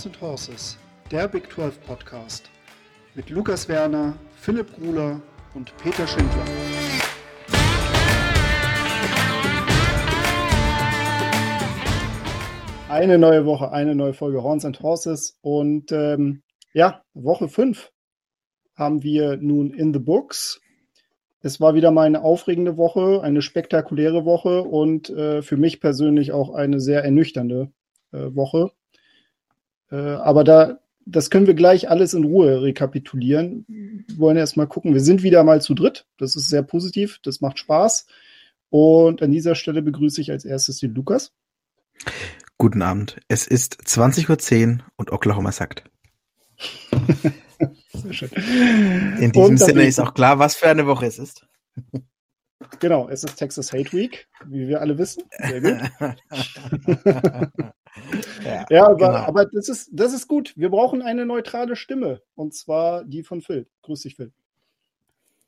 Horns and Horses, der Big 12 Podcast mit Lukas Werner, Philipp Gruler und Peter Schindler. Eine neue Woche, eine neue Folge Horns and Horses und ähm, ja, Woche 5 haben wir nun in the books. Es war wieder mal eine aufregende Woche, eine spektakuläre Woche und äh, für mich persönlich auch eine sehr ernüchternde äh, Woche. Äh, aber da, das können wir gleich alles in Ruhe rekapitulieren. Wir wollen erst mal gucken. Wir sind wieder mal zu dritt. Das ist sehr positiv. Das macht Spaß. Und an dieser Stelle begrüße ich als erstes den Lukas. Guten Abend. Es ist 20.10 Uhr und Oklahoma sagt. Sehr schön. In diesem Sinne ist auch klar, was für eine Woche es ist. Genau, es ist Texas Hate Week, wie wir alle wissen. Sehr gut. ja, ja, aber, genau. aber das, ist, das ist gut. Wir brauchen eine neutrale Stimme. Und zwar die von Phil. Grüß dich, Phil.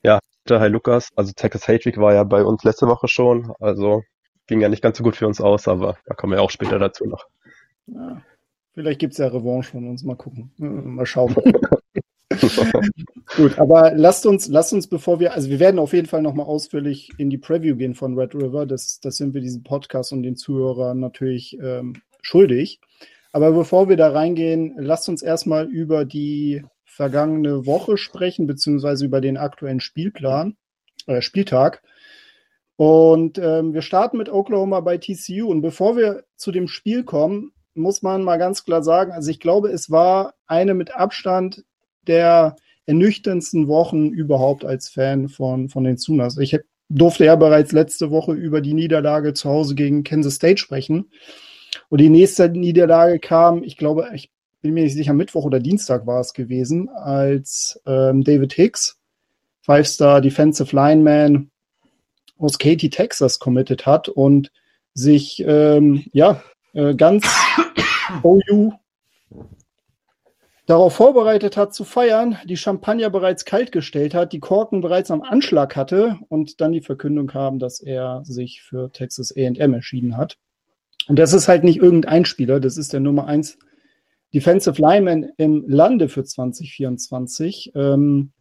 Ja, hi Lukas. Also Texas Hate Week war ja bei uns letzte Woche schon. Also ging ja nicht ganz so gut für uns aus, aber da kommen wir auch später dazu noch. Ja, vielleicht gibt es ja Revanche von uns. Mal gucken. Mal schauen. Gut, aber lasst uns, lasst uns, bevor wir, also wir werden auf jeden Fall nochmal ausführlich in die Preview gehen von Red River. Das, das sind wir diesem Podcast und den Zuhörern natürlich ähm, schuldig. Aber bevor wir da reingehen, lasst uns erstmal über die vergangene Woche sprechen, beziehungsweise über den aktuellen Spielplan, äh, Spieltag. Und ähm, wir starten mit Oklahoma bei TCU. Und bevor wir zu dem Spiel kommen, muss man mal ganz klar sagen, also ich glaube, es war eine mit Abstand der ernüchterndsten Wochen überhaupt als Fan von, von den Sooners. Ich durfte ja bereits letzte Woche über die Niederlage zu Hause gegen Kansas State sprechen. Und die nächste Niederlage kam, ich glaube, ich bin mir nicht sicher, Mittwoch oder Dienstag war es gewesen, als ähm, David Hicks, Five-Star Defensive Lineman aus Katy, Texas, committed hat und sich ähm, ja äh, ganz OU darauf vorbereitet hat zu feiern, die Champagner bereits kalt gestellt hat, die Korken bereits am Anschlag hatte und dann die Verkündung kam, dass er sich für Texas AM entschieden hat. Und das ist halt nicht irgendein Spieler, das ist der Nummer eins Defensive Lineman im Lande für 2024. Ähm,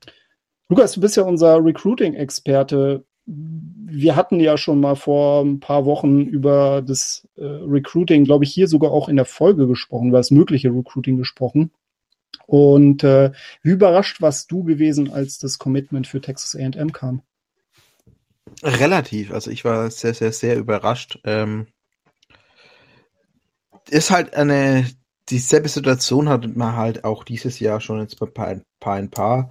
Lukas, du bist ja unser Recruiting-Experte. Wir hatten ja schon mal vor ein paar Wochen über das äh, Recruiting, glaube ich, hier sogar auch in der Folge gesprochen, über das mögliche Recruiting gesprochen. Und äh, wie überrascht warst du gewesen, als das Commitment für Texas AM kam? Relativ, also ich war sehr, sehr, sehr überrascht. Ähm, ist halt eine, dieselbe Situation hat man halt auch dieses Jahr schon jetzt bei ein paar, ein paar,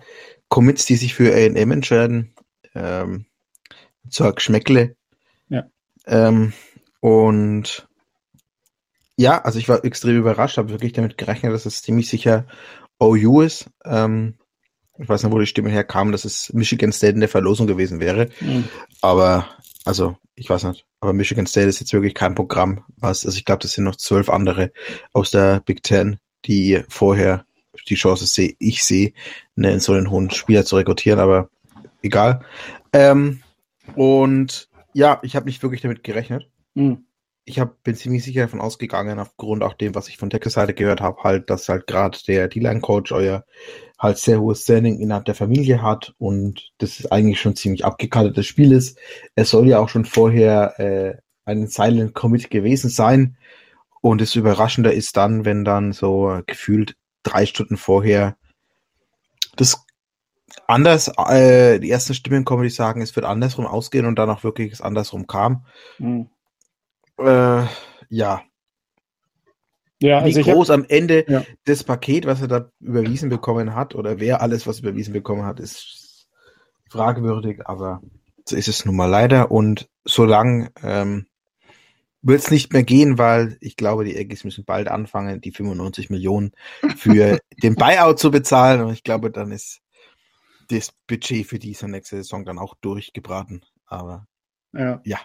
Commits, die sich für AM entscheiden. Ähm, zur Geschmäckle. Ja. Ähm, und ja, also ich war extrem überrascht, habe wirklich damit gerechnet, dass es ziemlich sicher OU ist. Ähm, ich weiß nicht, wo die Stimmen herkamen, dass es Michigan State in der Verlosung gewesen wäre. Mhm. Aber, also, ich weiß nicht. Aber Michigan State ist jetzt wirklich kein Programm. Was, also ich glaube, das sind noch zwölf andere aus der Big Ten, die vorher die Chance sehe, ich sehe, einen so einen hohen Spieler zu rekrutieren, aber egal. Ähm, und ja, ich habe nicht wirklich damit gerechnet. Mhm ich hab, bin ziemlich sicher davon ausgegangen, aufgrund auch dem, was ich von Texas Seite gehört habe, halt, dass halt gerade der D-Line-Coach euer halt sehr hohes Standing innerhalb der Familie hat und das ist eigentlich schon ziemlich abgekartetes Spiel ist. Es soll ja auch schon vorher äh, ein Silent Commit gewesen sein und das Überraschende ist dann, wenn dann so gefühlt drei Stunden vorher das anders, äh, die ersten Stimmen kommen, die sagen, es wird andersrum ausgehen und dann auch wirklich es andersrum kam. Mhm. Äh, ja. Ja, also Wie groß hab, am Ende ja. das Paket, was er da überwiesen bekommen hat, oder wer alles was überwiesen bekommen hat, ist fragwürdig, aber so ist es nun mal leider. Und solange ähm, wird es nicht mehr gehen, weil ich glaube, die Aggies müssen bald anfangen, die 95 Millionen für den Buyout zu bezahlen. Und ich glaube, dann ist das Budget für diese nächste Saison dann auch durchgebraten. Aber ja. ja.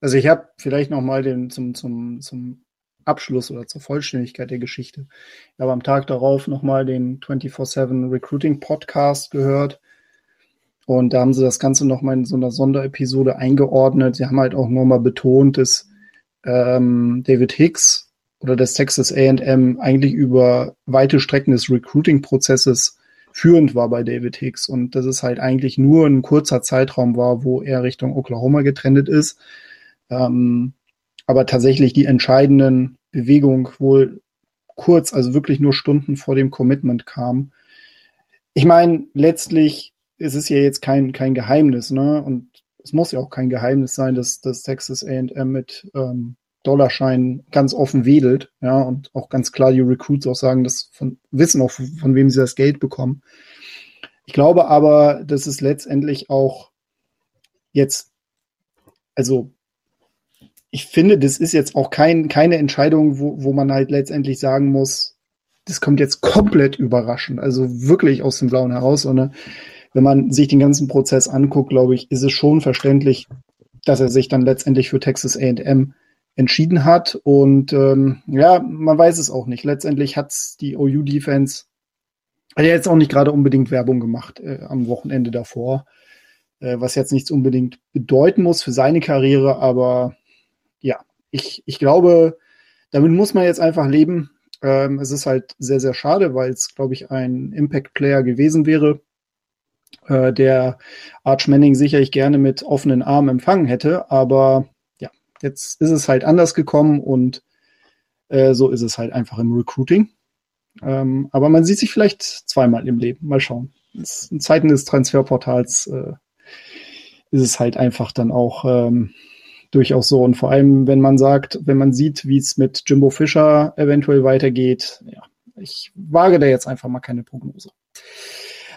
Also ich habe vielleicht noch mal den zum, zum, zum Abschluss oder zur Vollständigkeit der Geschichte. Ich habe am Tag darauf noch mal den 24-7 Recruiting Podcast gehört. Und da haben sie das Ganze noch mal in so einer Sonderepisode eingeordnet. Sie haben halt auch noch mal betont, dass ähm, David Hicks oder des Texas A&M eigentlich über weite Strecken des Recruiting-Prozesses führend war bei David Hicks und dass es halt eigentlich nur ein kurzer Zeitraum war, wo er Richtung Oklahoma getrennt ist. Ähm, aber tatsächlich die entscheidenden Bewegungen wohl kurz, also wirklich nur Stunden vor dem Commitment kam. Ich meine, letztlich ist es ja jetzt kein, kein Geheimnis, ne? Und es muss ja auch kein Geheimnis sein, dass, dass Texas AM mit ähm, Dollarschein ganz offen wedelt, ja, und auch ganz klar die Recruits auch sagen, dass von, wissen auch, von wem sie das Geld bekommen. Ich glaube aber, dass es letztendlich auch jetzt, also ich finde, das ist jetzt auch kein, keine Entscheidung, wo, wo man halt letztendlich sagen muss, das kommt jetzt komplett überraschend, also wirklich aus dem Blauen heraus, sondern wenn man sich den ganzen Prozess anguckt, glaube ich, ist es schon verständlich, dass er sich dann letztendlich für Texas AM entschieden hat. Und ähm, ja, man weiß es auch nicht. Letztendlich hat die OU-Defense hat ja jetzt auch nicht gerade unbedingt Werbung gemacht äh, am Wochenende davor, äh, was jetzt nichts unbedingt bedeuten muss für seine Karriere. Aber ja, ich, ich glaube, damit muss man jetzt einfach leben. Ähm, es ist halt sehr, sehr schade, weil es, glaube ich, ein Impact-Player gewesen wäre, äh, der Arch Manning sicherlich gerne mit offenen Armen empfangen hätte. Aber Jetzt ist es halt anders gekommen und äh, so ist es halt einfach im Recruiting. Ähm, aber man sieht sich vielleicht zweimal im Leben. Mal schauen. In Zeiten des Transferportals äh, ist es halt einfach dann auch ähm, durchaus so. Und vor allem, wenn man sagt, wenn man sieht, wie es mit Jimbo Fischer eventuell weitergeht, ja, ich wage da jetzt einfach mal keine Prognose.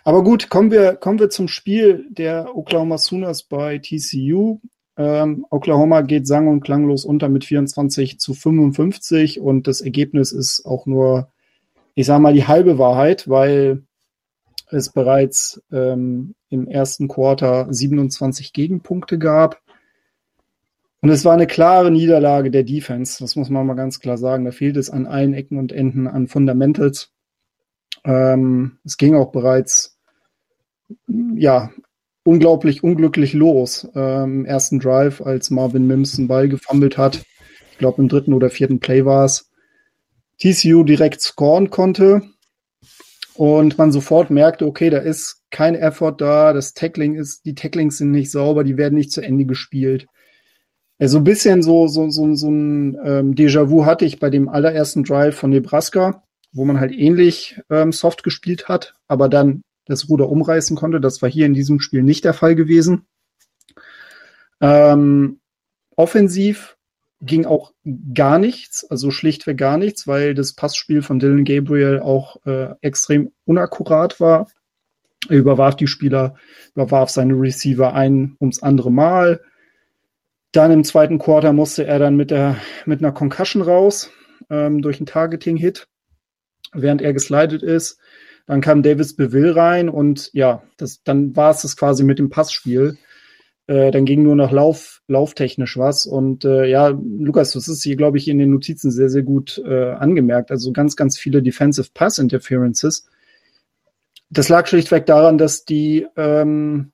Aber gut, kommen wir, kommen wir zum Spiel der Oklahoma Sooners bei TCU. Ähm, Oklahoma geht sang- und klanglos unter mit 24 zu 55 und das Ergebnis ist auch nur, ich sage mal, die halbe Wahrheit, weil es bereits ähm, im ersten Quarter 27 Gegenpunkte gab. Und es war eine klare Niederlage der Defense, das muss man mal ganz klar sagen. Da fehlt es an allen Ecken und Enden an Fundamentals. Ähm, es ging auch bereits ja, unglaublich unglücklich los ähm, im ersten Drive, als Marvin Mims einen Ball gefummelt hat. Ich glaube, im dritten oder vierten Play war es. TCU direkt scoren konnte und man sofort merkte, okay, da ist kein Effort da, das Tackling ist, die Tacklings sind nicht sauber, die werden nicht zu Ende gespielt. Also ein bisschen so, so, so, so ein ähm, Déjà-vu hatte ich bei dem allerersten Drive von Nebraska, wo man halt ähnlich ähm, soft gespielt hat, aber dann das Ruder umreißen konnte. Das war hier in diesem Spiel nicht der Fall gewesen. Ähm, offensiv ging auch gar nichts, also schlichtweg gar nichts, weil das Passspiel von Dylan Gabriel auch äh, extrem unakkurat war. Er überwarf die Spieler, überwarf seine Receiver ein ums andere Mal. Dann im zweiten Quarter musste er dann mit, der, mit einer Concussion raus, ähm, durch einen Targeting-Hit, während er geslidet ist. Dann kam Davis Beville rein und ja, das, dann war es das quasi mit dem Passspiel. Äh, dann ging nur noch Lauf, lauftechnisch was. Und äh, ja, Lukas, das ist hier, glaube ich, in den Notizen sehr, sehr gut äh, angemerkt. Also ganz, ganz viele Defensive Pass Interferences. Das lag schlichtweg daran, dass die, ähm,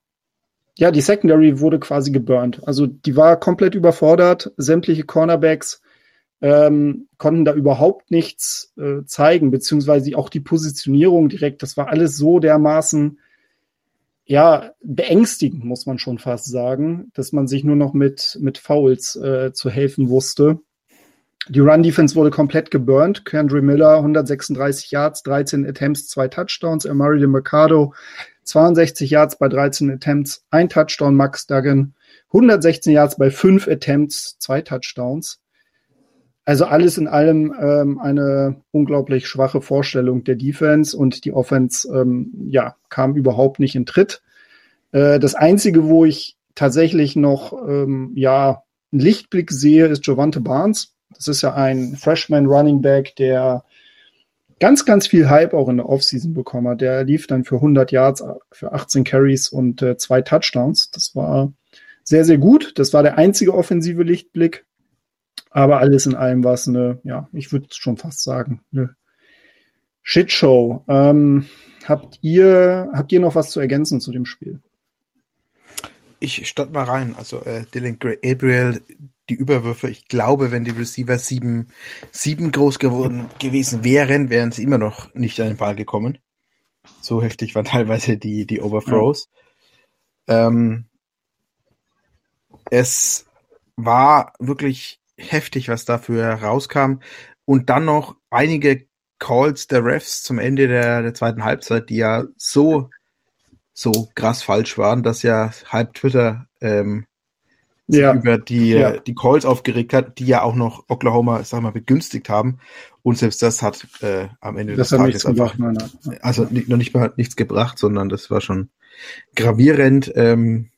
ja, die Secondary wurde quasi geburnt. Also die war komplett überfordert. Sämtliche Cornerbacks ähm, konnten da überhaupt nichts äh, zeigen, beziehungsweise auch die Positionierung direkt, das war alles so dermaßen, ja, beängstigend, muss man schon fast sagen, dass man sich nur noch mit, mit Fouls äh, zu helfen wusste. Die Run-Defense wurde komplett geburnt. Kendry Miller, 136 Yards, 13 Attempts, zwei Touchdowns. Amari de Mercado, 62 Yards bei 13 Attempts, ein Touchdown. Max Duggan, 116 Yards bei fünf Attempts, zwei Touchdowns. Also alles in allem ähm, eine unglaublich schwache Vorstellung der Defense und die Offense ähm, ja, kam überhaupt nicht in Tritt. Äh, das Einzige, wo ich tatsächlich noch ähm, ja, einen Lichtblick sehe, ist Javante Barnes. Das ist ja ein Freshman Running Back, der ganz, ganz viel Hype auch in der Offseason bekommen hat. Der lief dann für 100 Yards, für 18 Carries und äh, zwei Touchdowns. Das war sehr, sehr gut. Das war der einzige offensive Lichtblick. Aber alles in allem war es eine, ja, ich würde schon fast sagen, eine Shitshow. Ähm, habt ihr, habt ihr noch was zu ergänzen zu dem Spiel? Ich starte mal rein. Also äh, Dylan Gabriel, die Überwürfe. Ich glaube, wenn die Receiver sieben, sieben groß geworden gewesen wären, wären sie immer noch nicht an den Ball gekommen. So heftig waren teilweise die, die Overthrows. Ja. Ähm, es war wirklich heftig, was dafür rauskam. Und dann noch einige Calls der Refs zum Ende der, der zweiten Halbzeit, die ja so, so krass falsch waren, dass ja halb Twitter ähm, ja. über die, ja. die Calls aufgeregt hat, die ja auch noch Oklahoma, sag mal, begünstigt haben. Und selbst das hat äh, am Ende das des Tages einfach, gebracht, also nicht, noch nicht mal nichts gebracht, sondern das war schon gravierend. Ähm,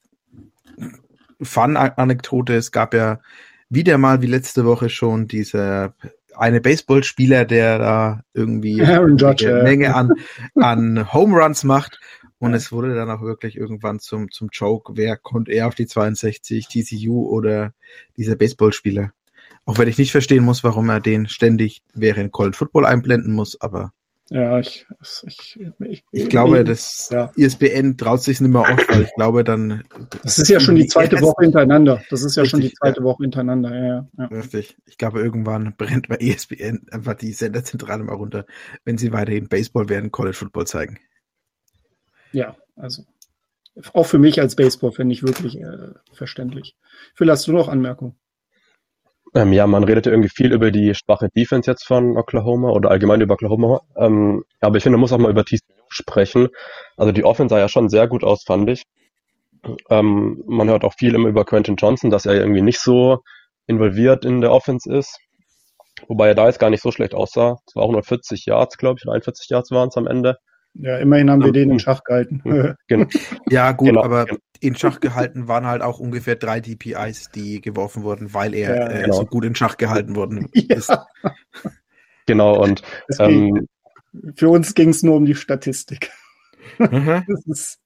Fun-Anekdote, es gab ja wieder mal wie letzte Woche schon dieser eine Baseballspieler, der da irgendwie Aaron Judge, eine Menge an, an Home Runs macht. Und es wurde dann auch wirklich irgendwann zum, zum Joke, wer kommt eher auf die 62, TCU oder dieser Baseballspieler. Auch wenn ich nicht verstehen muss, warum er den ständig während College Football einblenden muss, aber ja, ich, ich, ich, ich glaube, das ja. ISBN traut sich nicht mehr auf, weil ich glaube dann. Das ist ja schon die zweite Woche hintereinander. Das ist ja richtig, schon die zweite ja. Woche hintereinander, ja, ja. Richtig. Ich glaube, irgendwann brennt bei ISBN einfach die Senderzentrale mal runter, wenn sie weiterhin Baseball während College Football zeigen. Ja, also. Auch für mich als Baseball-Fan nicht wirklich äh, verständlich. Phil, hast du noch Anmerkungen? Ähm, ja, man redet ja irgendwie viel über die schwache Defense jetzt von Oklahoma oder allgemein über Oklahoma. Ähm, aber ich finde, man muss auch mal über TCU sprechen. Also die Offense sah ja schon sehr gut aus, fand ich. Ähm, man hört auch viel immer über Quentin Johnson, dass er irgendwie nicht so involviert in der Offense ist. Wobei er da jetzt gar nicht so schlecht aussah. Es war auch nur 40 Yards, glaube ich, 41 Yards waren es am Ende. Ja, immerhin haben wir den in Schach gehalten. Genau. Ja, gut, genau, aber in Schach gehalten waren halt auch ungefähr drei DPIs, die geworfen wurden, weil er ja, äh, genau. so gut in Schach gehalten worden ist. Ja. Genau, und ähm, für uns ging es nur um die Statistik. Mhm. ist,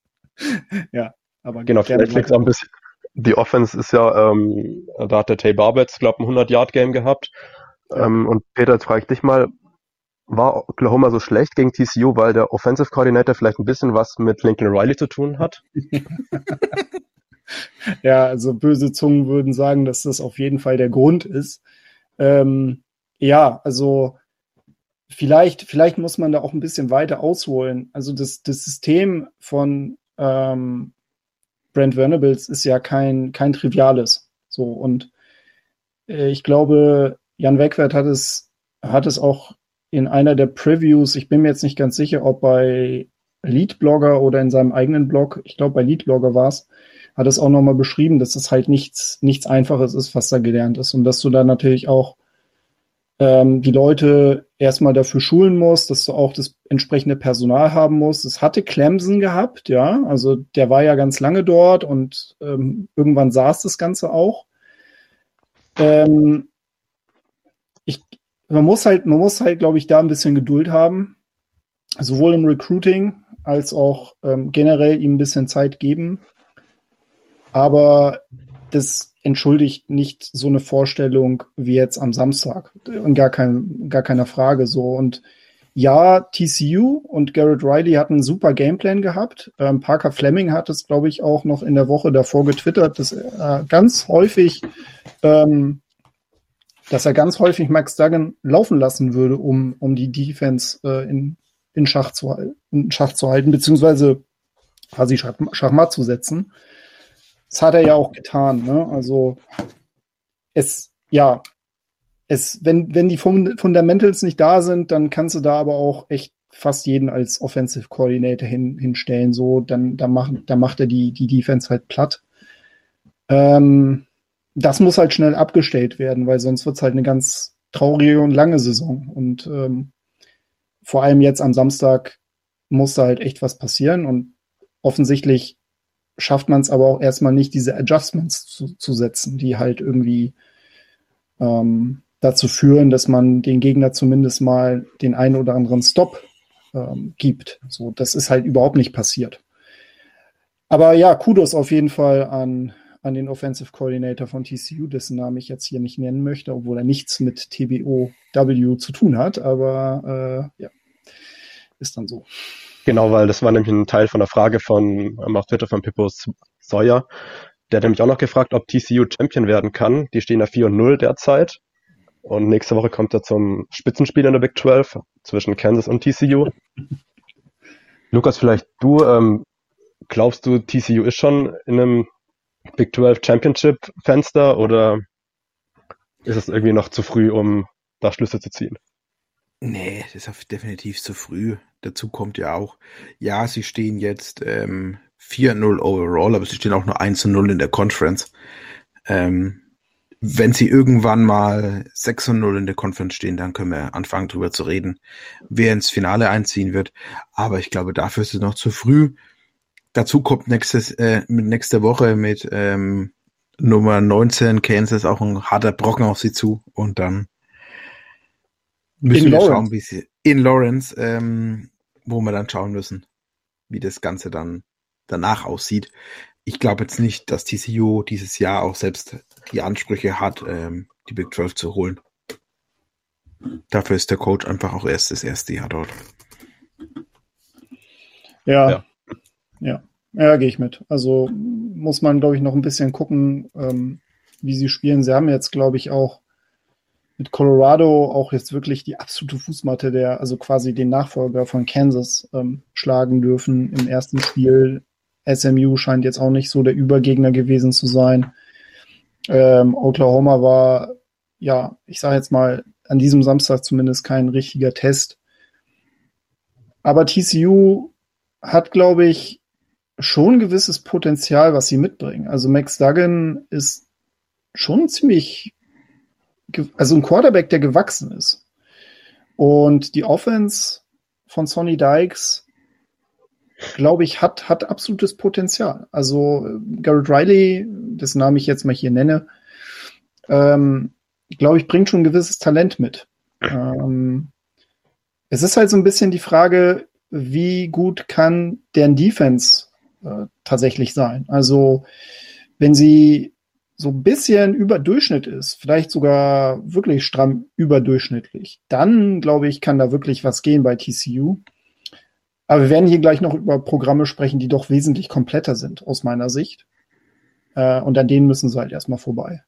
ja, aber genau, vielleicht liegt auch ein bisschen. Die Offense ist ja, ähm, da hat der Tay Barbets, glaube ich, ein 100-Yard-Game gehabt. Ja. Ähm, und Peter, jetzt frage ich dich mal, war Oklahoma so schlecht gegen TCU, weil der Offensive Coordinator vielleicht ein bisschen was mit Lincoln Riley zu tun hat? ja, also böse Zungen würden sagen, dass das auf jeden Fall der Grund ist. Ähm, ja, also vielleicht, vielleicht muss man da auch ein bisschen weiter ausholen. Also das, das System von ähm, Brent Venables ist ja kein, kein triviales. So und äh, ich glaube, Jan Wegwert hat es, hat es auch in einer der Previews, ich bin mir jetzt nicht ganz sicher, ob bei Leadblogger oder in seinem eigenen Blog, ich glaube bei Leadblogger war es, hat es auch nochmal beschrieben, dass es halt nichts, nichts Einfaches ist, was da gelernt ist. Und dass du da natürlich auch ähm, die Leute erstmal dafür schulen musst, dass du auch das entsprechende Personal haben musst. Es hatte Clemson gehabt, ja, also der war ja ganz lange dort und ähm, irgendwann saß das Ganze auch. Ähm, man muss halt, man muss halt, glaube ich, da ein bisschen Geduld haben. Sowohl im Recruiting als auch ähm, generell ihm ein bisschen Zeit geben. Aber das entschuldigt nicht so eine Vorstellung wie jetzt am Samstag. Und gar, kein, gar keiner Frage so. Und ja, TCU und Garrett Riley hatten einen super Gameplan gehabt. Ähm, Parker Fleming hat es, glaube ich, auch noch in der Woche davor getwittert, dass er ganz häufig ähm, dass er ganz häufig Max Duggan laufen lassen würde, um, um die Defense äh, in, in, Schach zu, in Schach zu halten, beziehungsweise quasi Schach, Schachmatt zu setzen. Das hat er ja auch getan. Ne? Also es, ja, es, wenn, wenn die Fundamentals nicht da sind, dann kannst du da aber auch echt fast jeden als Offensive Coordinator hin, hinstellen. So, dann, dann, macht, dann macht er die, die Defense halt platt. Ähm, das muss halt schnell abgestellt werden, weil sonst wird es halt eine ganz traurige und lange Saison. Und ähm, vor allem jetzt am Samstag muss da halt echt was passieren. Und offensichtlich schafft man es aber auch erstmal nicht, diese Adjustments zu, zu setzen, die halt irgendwie ähm, dazu führen, dass man den Gegner zumindest mal den einen oder anderen Stop ähm, gibt. So, das ist halt überhaupt nicht passiert. Aber ja, Kudos auf jeden Fall an an den Offensive Coordinator von TCU, dessen Namen ich jetzt hier nicht nennen möchte, obwohl er nichts mit TBOW zu tun hat, aber äh, ja, ist dann so. Genau, weil das war nämlich ein Teil von der Frage von ähm, auf Twitter von Pippo Sawyer, der hat nämlich auch noch gefragt, ob TCU Champion werden kann. Die stehen da 4 und 0 derzeit. Und nächste Woche kommt er zum Spitzenspiel in der Big 12 zwischen Kansas und TCU. Lukas, vielleicht du, ähm, glaubst du, TCU ist schon in einem Big 12 Championship Fenster oder ist es irgendwie noch zu früh, um da Schlüsse zu ziehen? Nee, das ist definitiv zu früh. Dazu kommt ja auch, ja, sie stehen jetzt ähm, 4-0 overall, aber sie stehen auch nur 1-0 in der Conference. Ähm, wenn sie irgendwann mal 6-0 in der Conference stehen, dann können wir anfangen drüber zu reden, wer ins Finale einziehen wird. Aber ich glaube, dafür ist es noch zu früh. Dazu kommt nächstes, äh, nächste Woche mit ähm, Nummer 19 Kansas auch ein harter Brocken auf sie zu und dann müssen in wir Lawrence. schauen, wie sie in Lawrence, ähm, wo wir dann schauen müssen, wie das Ganze dann danach aussieht. Ich glaube jetzt nicht, dass TCU dieses Jahr auch selbst die Ansprüche hat, ähm, die Big 12 zu holen. Dafür ist der Coach einfach auch erst das erste Jahr dort. Ja, ja, ja, ja gehe ich mit. Also muss man, glaube ich, noch ein bisschen gucken, ähm, wie sie spielen. Sie haben jetzt, glaube ich, auch mit Colorado auch jetzt wirklich die absolute Fußmatte der, also quasi den Nachfolger von Kansas ähm, schlagen dürfen im ersten Spiel. SMU scheint jetzt auch nicht so der Übergegner gewesen zu sein. Ähm, Oklahoma war, ja, ich sage jetzt mal, an diesem Samstag zumindest kein richtiger Test. Aber TCU hat, glaube ich, schon ein gewisses Potenzial, was sie mitbringen. Also Max Duggan ist schon ziemlich, also ein Quarterback, der gewachsen ist. Und die Offense von Sonny Dykes glaube ich, hat, hat absolutes Potenzial. Also Garrett Riley, dessen Namen ich jetzt mal hier nenne, ähm, glaube ich, bringt schon ein gewisses Talent mit. Ähm, es ist halt so ein bisschen die Frage, wie gut kann deren Defense äh, tatsächlich sein? Also, wenn sie so ein bisschen über Durchschnitt ist, vielleicht sogar wirklich stramm überdurchschnittlich, dann glaube ich, kann da wirklich was gehen bei TCU. Aber wir werden hier gleich noch über Programme sprechen, die doch wesentlich kompletter sind, aus meiner Sicht. Äh, und an denen müssen sie halt erstmal vorbei.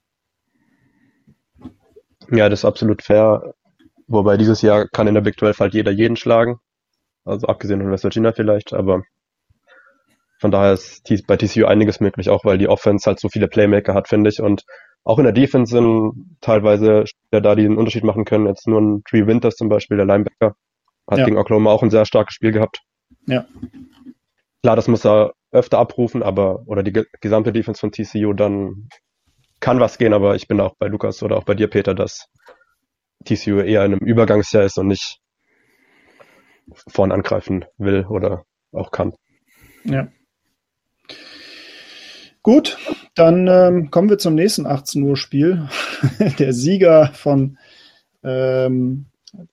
Ja, das ist absolut fair. Wobei dieses Jahr kann in der Big 12 halt jeder jeden schlagen. Also abgesehen von West Virginia vielleicht, aber von daher ist bei TCU einiges möglich, auch weil die Offense halt so viele Playmaker hat, finde ich. Und auch in der Defense sind teilweise Spieler da, die einen Unterschied machen können. Jetzt nur ein Tree Winters zum Beispiel, der Linebacker, hat ja. gegen Oklahoma auch ein sehr starkes Spiel gehabt. Ja. Klar, das muss er öfter abrufen, aber, oder die gesamte Defense von TCU, dann kann was gehen, aber ich bin auch bei Lukas oder auch bei dir, Peter, dass TCU eher in einem Übergangsjahr ist und nicht vorn angreifen will oder auch kann. Ja. Gut, dann ähm, kommen wir zum nächsten 18 Uhr Spiel. Der Sieger von, ähm,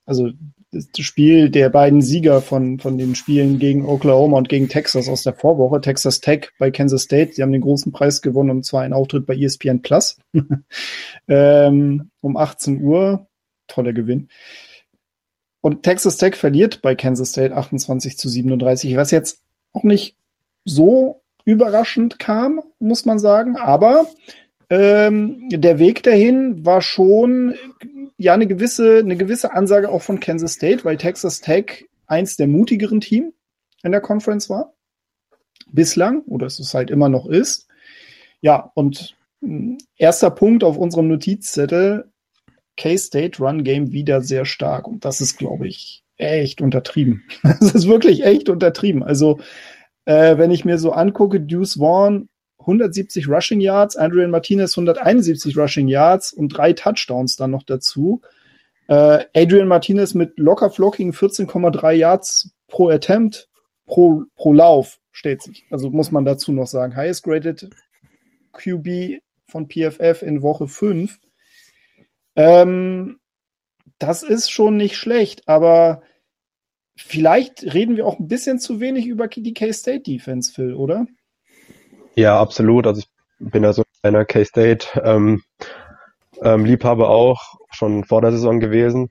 also das Spiel der beiden Sieger von, von den Spielen gegen Oklahoma und gegen Texas aus der Vorwoche, Texas Tech bei Kansas State. Sie haben den großen Preis gewonnen und zwar einen Auftritt bei ESPN Plus ähm, um 18 Uhr. Toller Gewinn. Und Texas Tech verliert bei Kansas State 28 zu 37, was jetzt auch nicht so überraschend kam, muss man sagen. Aber ähm, der Weg dahin war schon ja eine gewisse, eine gewisse Ansage auch von Kansas State, weil Texas Tech eins der mutigeren Team in der Conference war. Bislang, oder es ist halt immer noch ist. Ja, und hm, erster Punkt auf unserem Notizzettel, K-State Run Game wieder sehr stark. Und das ist, glaube ich, echt untertrieben. Das ist wirklich echt untertrieben. Also, äh, wenn ich mir so angucke, Deuce Vaughn 170 Rushing Yards, Adrian Martinez 171 Rushing Yards und drei Touchdowns dann noch dazu. Äh, Adrian Martinez mit locker flocking 14,3 Yards pro Attempt pro, pro Lauf steht sich. Also muss man dazu noch sagen. Highest graded QB von PFF in Woche 5. Ähm, das ist schon nicht schlecht, aber vielleicht reden wir auch ein bisschen zu wenig über die K-State Defense, Phil, oder? Ja, absolut. Also ich bin ja so einer K-State ähm, ähm, Liebhaber auch schon vor der Saison gewesen.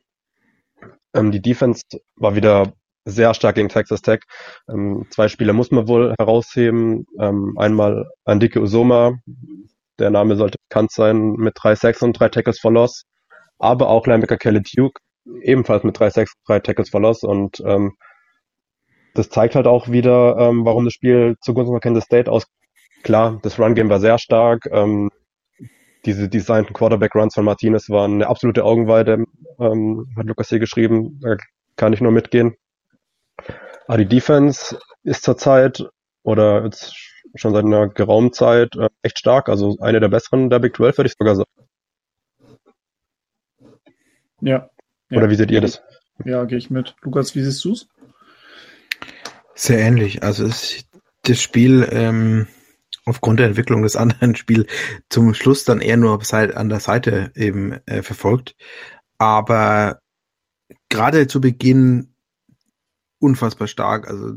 Ähm, die Defense war wieder sehr stark gegen Texas Tech. Ähm, zwei Spieler muss man wohl herausheben. Ähm, einmal Andike Usoma, der Name sollte bekannt sein, mit drei Sacks und drei Tackles for Loss. Aber auch Linebacker Kelly Duke, ebenfalls mit drei Sacks, drei Tackles for. Und ähm, das zeigt halt auch wieder, ähm, warum das Spiel zugunsten von Kansas State aus. Klar, das Run-Game war sehr stark. Ähm, diese designten Quarterback-Runs von Martinez waren eine absolute Augenweide, ähm, hat Lukas hier geschrieben. Da kann ich nur mitgehen. Aber die Defense ist zurzeit oder jetzt schon seit einer geraumen Zeit äh, echt stark. Also eine der besseren der Big 12, würde ich sogar sagen. Ja. Oder wie seht ihr das? Ja, gehe ich mit. Lukas, wie siehst du es? Sehr ähnlich. Also es, das Spiel ähm, aufgrund der Entwicklung des anderen Spiels zum Schluss dann eher nur an der Seite eben äh, verfolgt. Aber gerade zu Beginn unfassbar stark. Also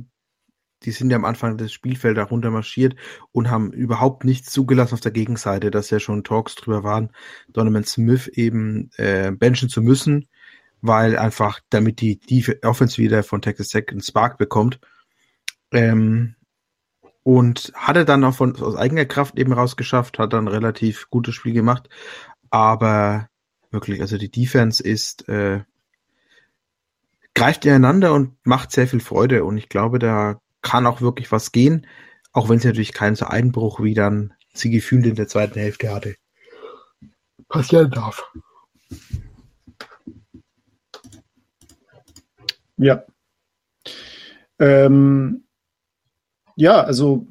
die sind ja am Anfang des Spielfelds runter marschiert und haben überhaupt nichts zugelassen auf der Gegenseite, dass ja schon Talks drüber waren, Donovan Smith eben äh, benchen zu müssen, weil einfach, damit die, die Offense wieder von Texas Tech einen Spark bekommt. Ähm, und hatte dann auch von, aus eigener Kraft eben rausgeschafft, hat dann relativ gutes Spiel gemacht. Aber wirklich, also die Defense ist, äh, greift ineinander und macht sehr viel Freude. Und ich glaube, da kann auch wirklich was gehen, auch wenn es natürlich keinen so Einbruch wie dann sie gefühlt in der zweiten Hälfte hatte. Passieren darf. Ja. Ähm, ja, also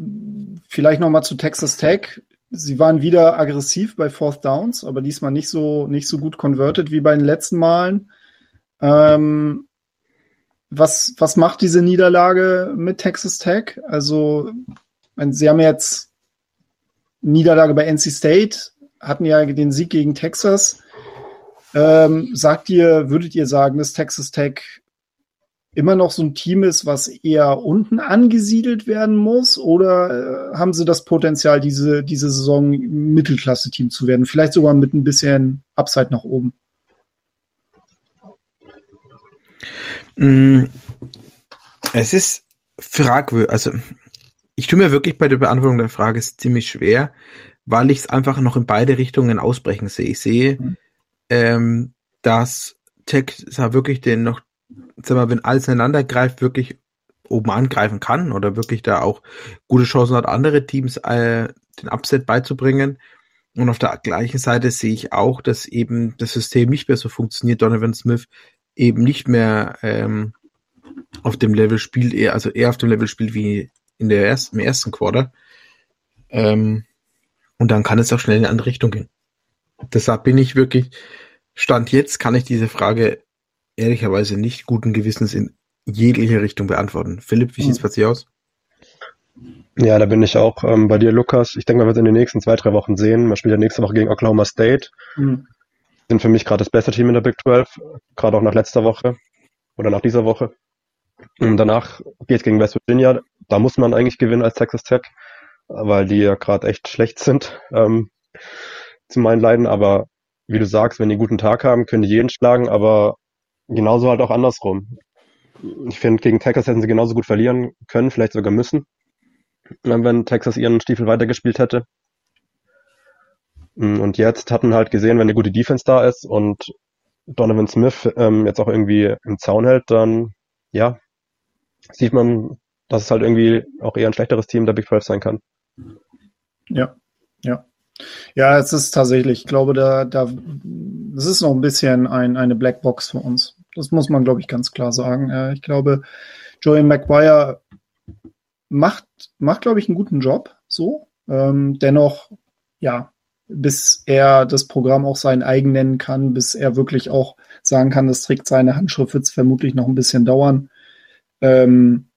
vielleicht nochmal zu Texas Tech. Sie waren wieder aggressiv bei Fourth Downs, aber diesmal nicht so, nicht so gut converted wie bei den letzten Malen. Ähm, was, was macht diese Niederlage mit Texas Tech? Also, sie haben jetzt Niederlage bei NC State, hatten ja den Sieg gegen Texas. Ähm, sagt ihr, würdet ihr sagen, dass Texas Tech immer noch so ein Team ist, was eher unten angesiedelt werden muss? Oder äh, haben sie das Potenzial, diese, diese Saison Mittelklasse-Team zu werden? Vielleicht sogar mit ein bisschen Upside nach oben? Mm, es ist fragwürdig. Also, ich tue mir wirklich bei der Beantwortung der Frage ziemlich schwer, weil ich es einfach noch in beide Richtungen ausbrechen sehe. Ich sehe, mhm. ähm, dass Tech wirklich den noch sag mal, wenn alles ineinander greift, wirklich oben angreifen kann oder wirklich da auch gute Chancen hat, andere Teams äh, den Upset beizubringen. Und auf der gleichen Seite sehe ich auch, dass eben das System nicht mehr so funktioniert. Donovan Smith eben nicht mehr ähm, auf dem Level spielt, eher, also eher auf dem Level spielt wie in der ersten, im ersten Quarter. Ähm, und dann kann es auch schnell in eine andere Richtung gehen. Deshalb bin ich wirklich, Stand jetzt kann ich diese Frage ehrlicherweise nicht guten Gewissens in jegliche Richtung beantworten. Philipp, wie sieht's bei dir aus? Ja, da bin ich auch ähm, bei dir, Lukas. Ich denke, wir werden es in den nächsten zwei, drei Wochen sehen. Man spielt ja nächste Woche gegen Oklahoma State. Mhm. Sind für mich gerade das beste Team in der Big 12, gerade auch nach letzter Woche oder nach dieser Woche. Und danach geht es gegen West Virginia. Da muss man eigentlich gewinnen als Texas Tech, weil die ja gerade echt schlecht sind ähm, zu meinen Leiden. Aber wie du sagst, wenn die einen guten Tag haben, können die jeden schlagen. Aber genauso halt auch andersrum. Ich finde, gegen Texas hätten sie genauso gut verlieren können, vielleicht sogar müssen, wenn Texas ihren Stiefel weitergespielt hätte. Und jetzt hatten halt gesehen, wenn eine gute Defense da ist und Donovan Smith ähm, jetzt auch irgendwie im Zaun hält, dann ja, sieht man, dass es halt irgendwie auch eher ein schlechteres Team der Big 12 sein kann. Ja, ja. Ja, es ist tatsächlich, ich glaube, da, da, es ist noch ein bisschen ein, eine Blackbox für uns. Das muss man, glaube ich, ganz klar sagen. ich glaube, Joey McGuire macht, macht, glaube ich, einen guten Job, so. Ähm, dennoch, ja, bis er das Programm auch sein eigen nennen kann, bis er wirklich auch sagen kann, das trägt seine Handschrift, wird es vermutlich noch ein bisschen dauern. Ähm,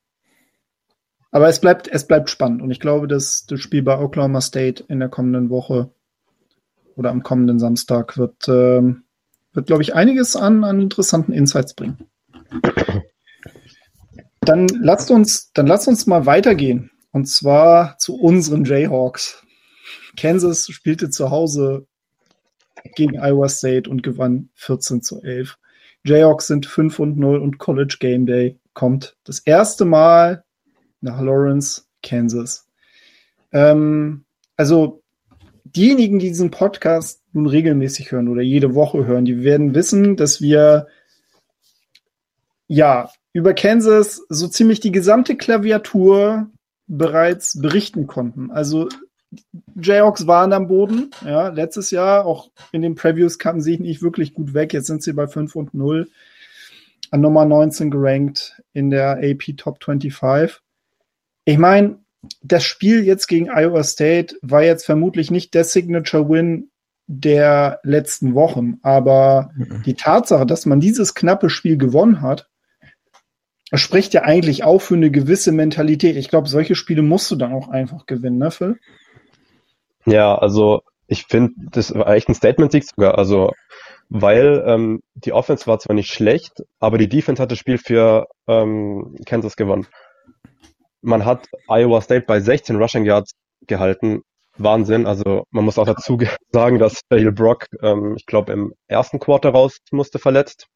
aber es bleibt, es bleibt spannend und ich glaube, dass das Spiel bei Oklahoma State in der kommenden Woche oder am kommenden Samstag wird, äh, wird glaube ich, einiges an, an interessanten Insights bringen. Dann lasst uns, dann lasst uns mal weitergehen und zwar zu unseren Jayhawks. Kansas spielte zu Hause gegen Iowa State und gewann 14 zu 11. Jayhawks sind 5 und 0 und College Game Day kommt das erste Mal nach Lawrence, Kansas. Ähm, also diejenigen, die diesen Podcast nun regelmäßig hören oder jede Woche hören, die werden wissen, dass wir ja über Kansas so ziemlich die gesamte Klaviatur bereits berichten konnten. Also Jayhawks waren am Boden, ja, letztes Jahr, auch in den Previews kamen sie nicht wirklich gut weg. Jetzt sind sie bei 5 und 0 an Nummer 19 gerankt in der AP Top 25. Ich meine, das Spiel jetzt gegen Iowa State war jetzt vermutlich nicht der Signature Win der letzten Wochen, aber mhm. die Tatsache, dass man dieses knappe Spiel gewonnen hat, spricht ja eigentlich auch für eine gewisse Mentalität. Ich glaube, solche Spiele musst du dann auch einfach gewinnen, ne, Phil? Ja, also ich finde, das war echt ein Statement-Sieg sogar. Also, weil ähm, die Offense war zwar nicht schlecht, aber die Defense hat das Spiel für ähm, Kansas gewonnen. Man hat Iowa State bei 16 Rushing Yards gehalten. Wahnsinn. Also man muss auch dazu sagen, dass Dale Brock, ähm, ich glaube, im ersten Quarter raus musste verletzt.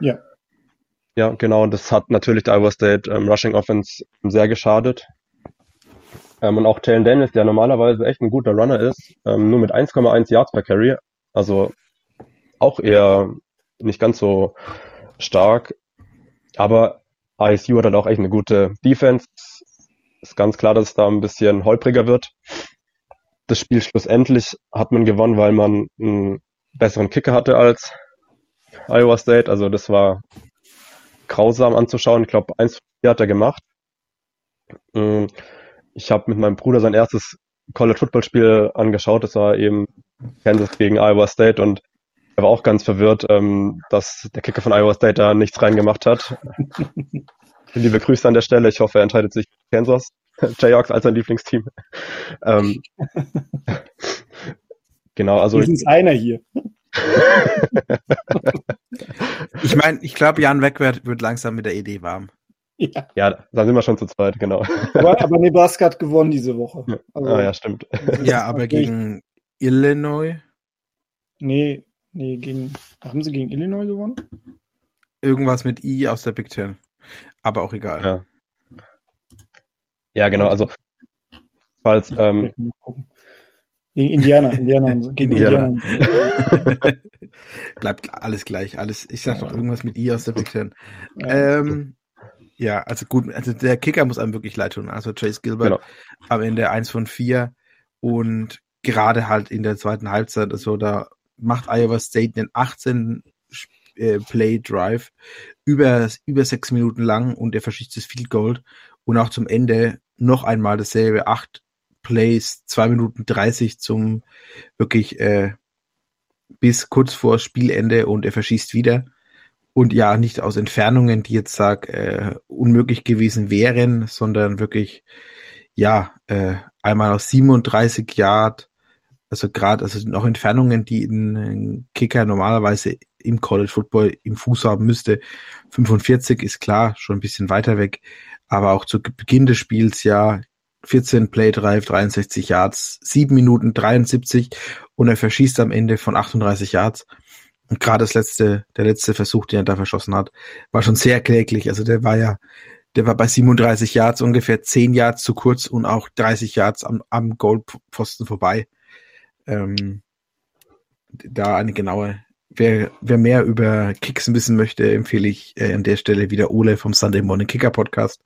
Ja. Ja, genau. Und das hat natürlich der Iowa State ähm, Rushing Offense sehr geschadet. Ähm, und auch Taylor Dennis, der normalerweise echt ein guter Runner ist, ähm, nur mit 1,1 Yards per Carry. Also auch eher nicht ganz so stark. Aber ISU hat halt auch echt eine gute Defense. Ist ganz klar, dass es da ein bisschen holpriger wird. Das Spiel schlussendlich hat man gewonnen, weil man einen besseren Kicker hatte als Iowa State. Also das war grausam anzuschauen. Ich glaube, eins hat er gemacht. Mm, ich habe mit meinem Bruder sein erstes College Football Spiel angeschaut. Das war eben Kansas gegen Iowa State und er war auch ganz verwirrt, ähm, dass der Kicker von Iowa State da nichts reingemacht hat. Liebe Grüße an der Stelle. Ich hoffe, er entscheidet sich Kansas Jayhawks als sein Lieblingsteam. ähm, genau, also. Wenigstens einer hier. ich meine, ich glaube, Jan Wegwert wird langsam mit der Idee warm. Ja. ja, dann sind wir schon zu zweit, genau. Aber, aber Nebraska hat gewonnen diese Woche. Also, ah, ja, stimmt. Ja, aber gegen Illinois? Nee, nee, gegen, haben sie gegen Illinois gewonnen? Irgendwas mit I aus der Big Ten. Aber auch egal. Ja, ja genau, also falls, ähm, gegen Indiana, Indiana, gegen Indiana. Indiana. Bleibt alles gleich, alles, ich sag doch irgendwas mit I aus der Big Ten. Ja. Ähm, ja, also gut, also der Kicker muss einem wirklich leid tun. Also Chase Gilbert genau. am Ende 1 von 4 und gerade halt in der zweiten Halbzeit, also da macht Iowa State einen 18 äh, Play Drive über, über sechs Minuten lang und er verschießt das Field Gold und auch zum Ende noch einmal dasselbe, acht Plays, zwei Minuten 30 zum wirklich äh, bis kurz vor Spielende und er verschießt wieder. Und ja, nicht aus Entfernungen, die jetzt sag äh, unmöglich gewesen wären, sondern wirklich ja äh, einmal aus 37 Yard, also gerade also noch Entfernungen, die ein Kicker normalerweise im College Football im Fuß haben müsste. 45 ist klar, schon ein bisschen weiter weg, aber auch zu Beginn des Spiels ja 14 Play Drive, 63 Yards, 7 Minuten 73 und er verschießt am Ende von 38 Yards. Und gerade das letzte, der letzte Versuch, den er da verschossen hat, war schon sehr kläglich. Also der war ja, der war bei 37 Yards ungefähr 10 Yards zu kurz und auch 30 Yards am, am Goalpfosten vorbei. Ähm, da eine genaue, wer, wer mehr über Kicks wissen möchte, empfehle ich äh, an der Stelle wieder Ole vom Sunday Morning Kicker Podcast.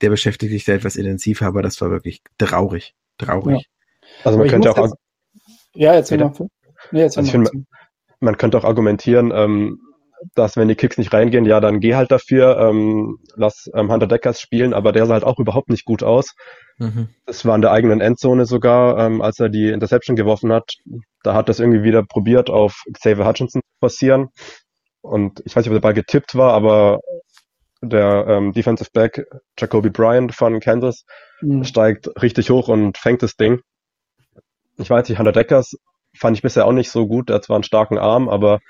Der beschäftigt sich da etwas intensiver, aber das war wirklich traurig. Traurig. Ja. Also man könnte auch. Jetzt, ja, jetzt mal. Nee, jetzt also ich finde, man könnte auch argumentieren, ähm, dass wenn die Kicks nicht reingehen, ja, dann geh halt dafür, ähm, lass ähm, Hunter Deckers spielen, aber der sah halt auch überhaupt nicht gut aus. Mhm. Das war in der eigenen Endzone sogar, ähm, als er die Interception geworfen hat. Da hat das irgendwie wieder probiert, auf Xavier Hutchinson zu passieren. Und ich weiß nicht, ob der Ball getippt war, aber der ähm, Defensive Back Jacoby Bryant von Kansas mhm. steigt richtig hoch und fängt das Ding. Ich weiß nicht, Hunter Deckers fand ich bisher auch nicht so gut. Er hat zwar einen starken Arm, aber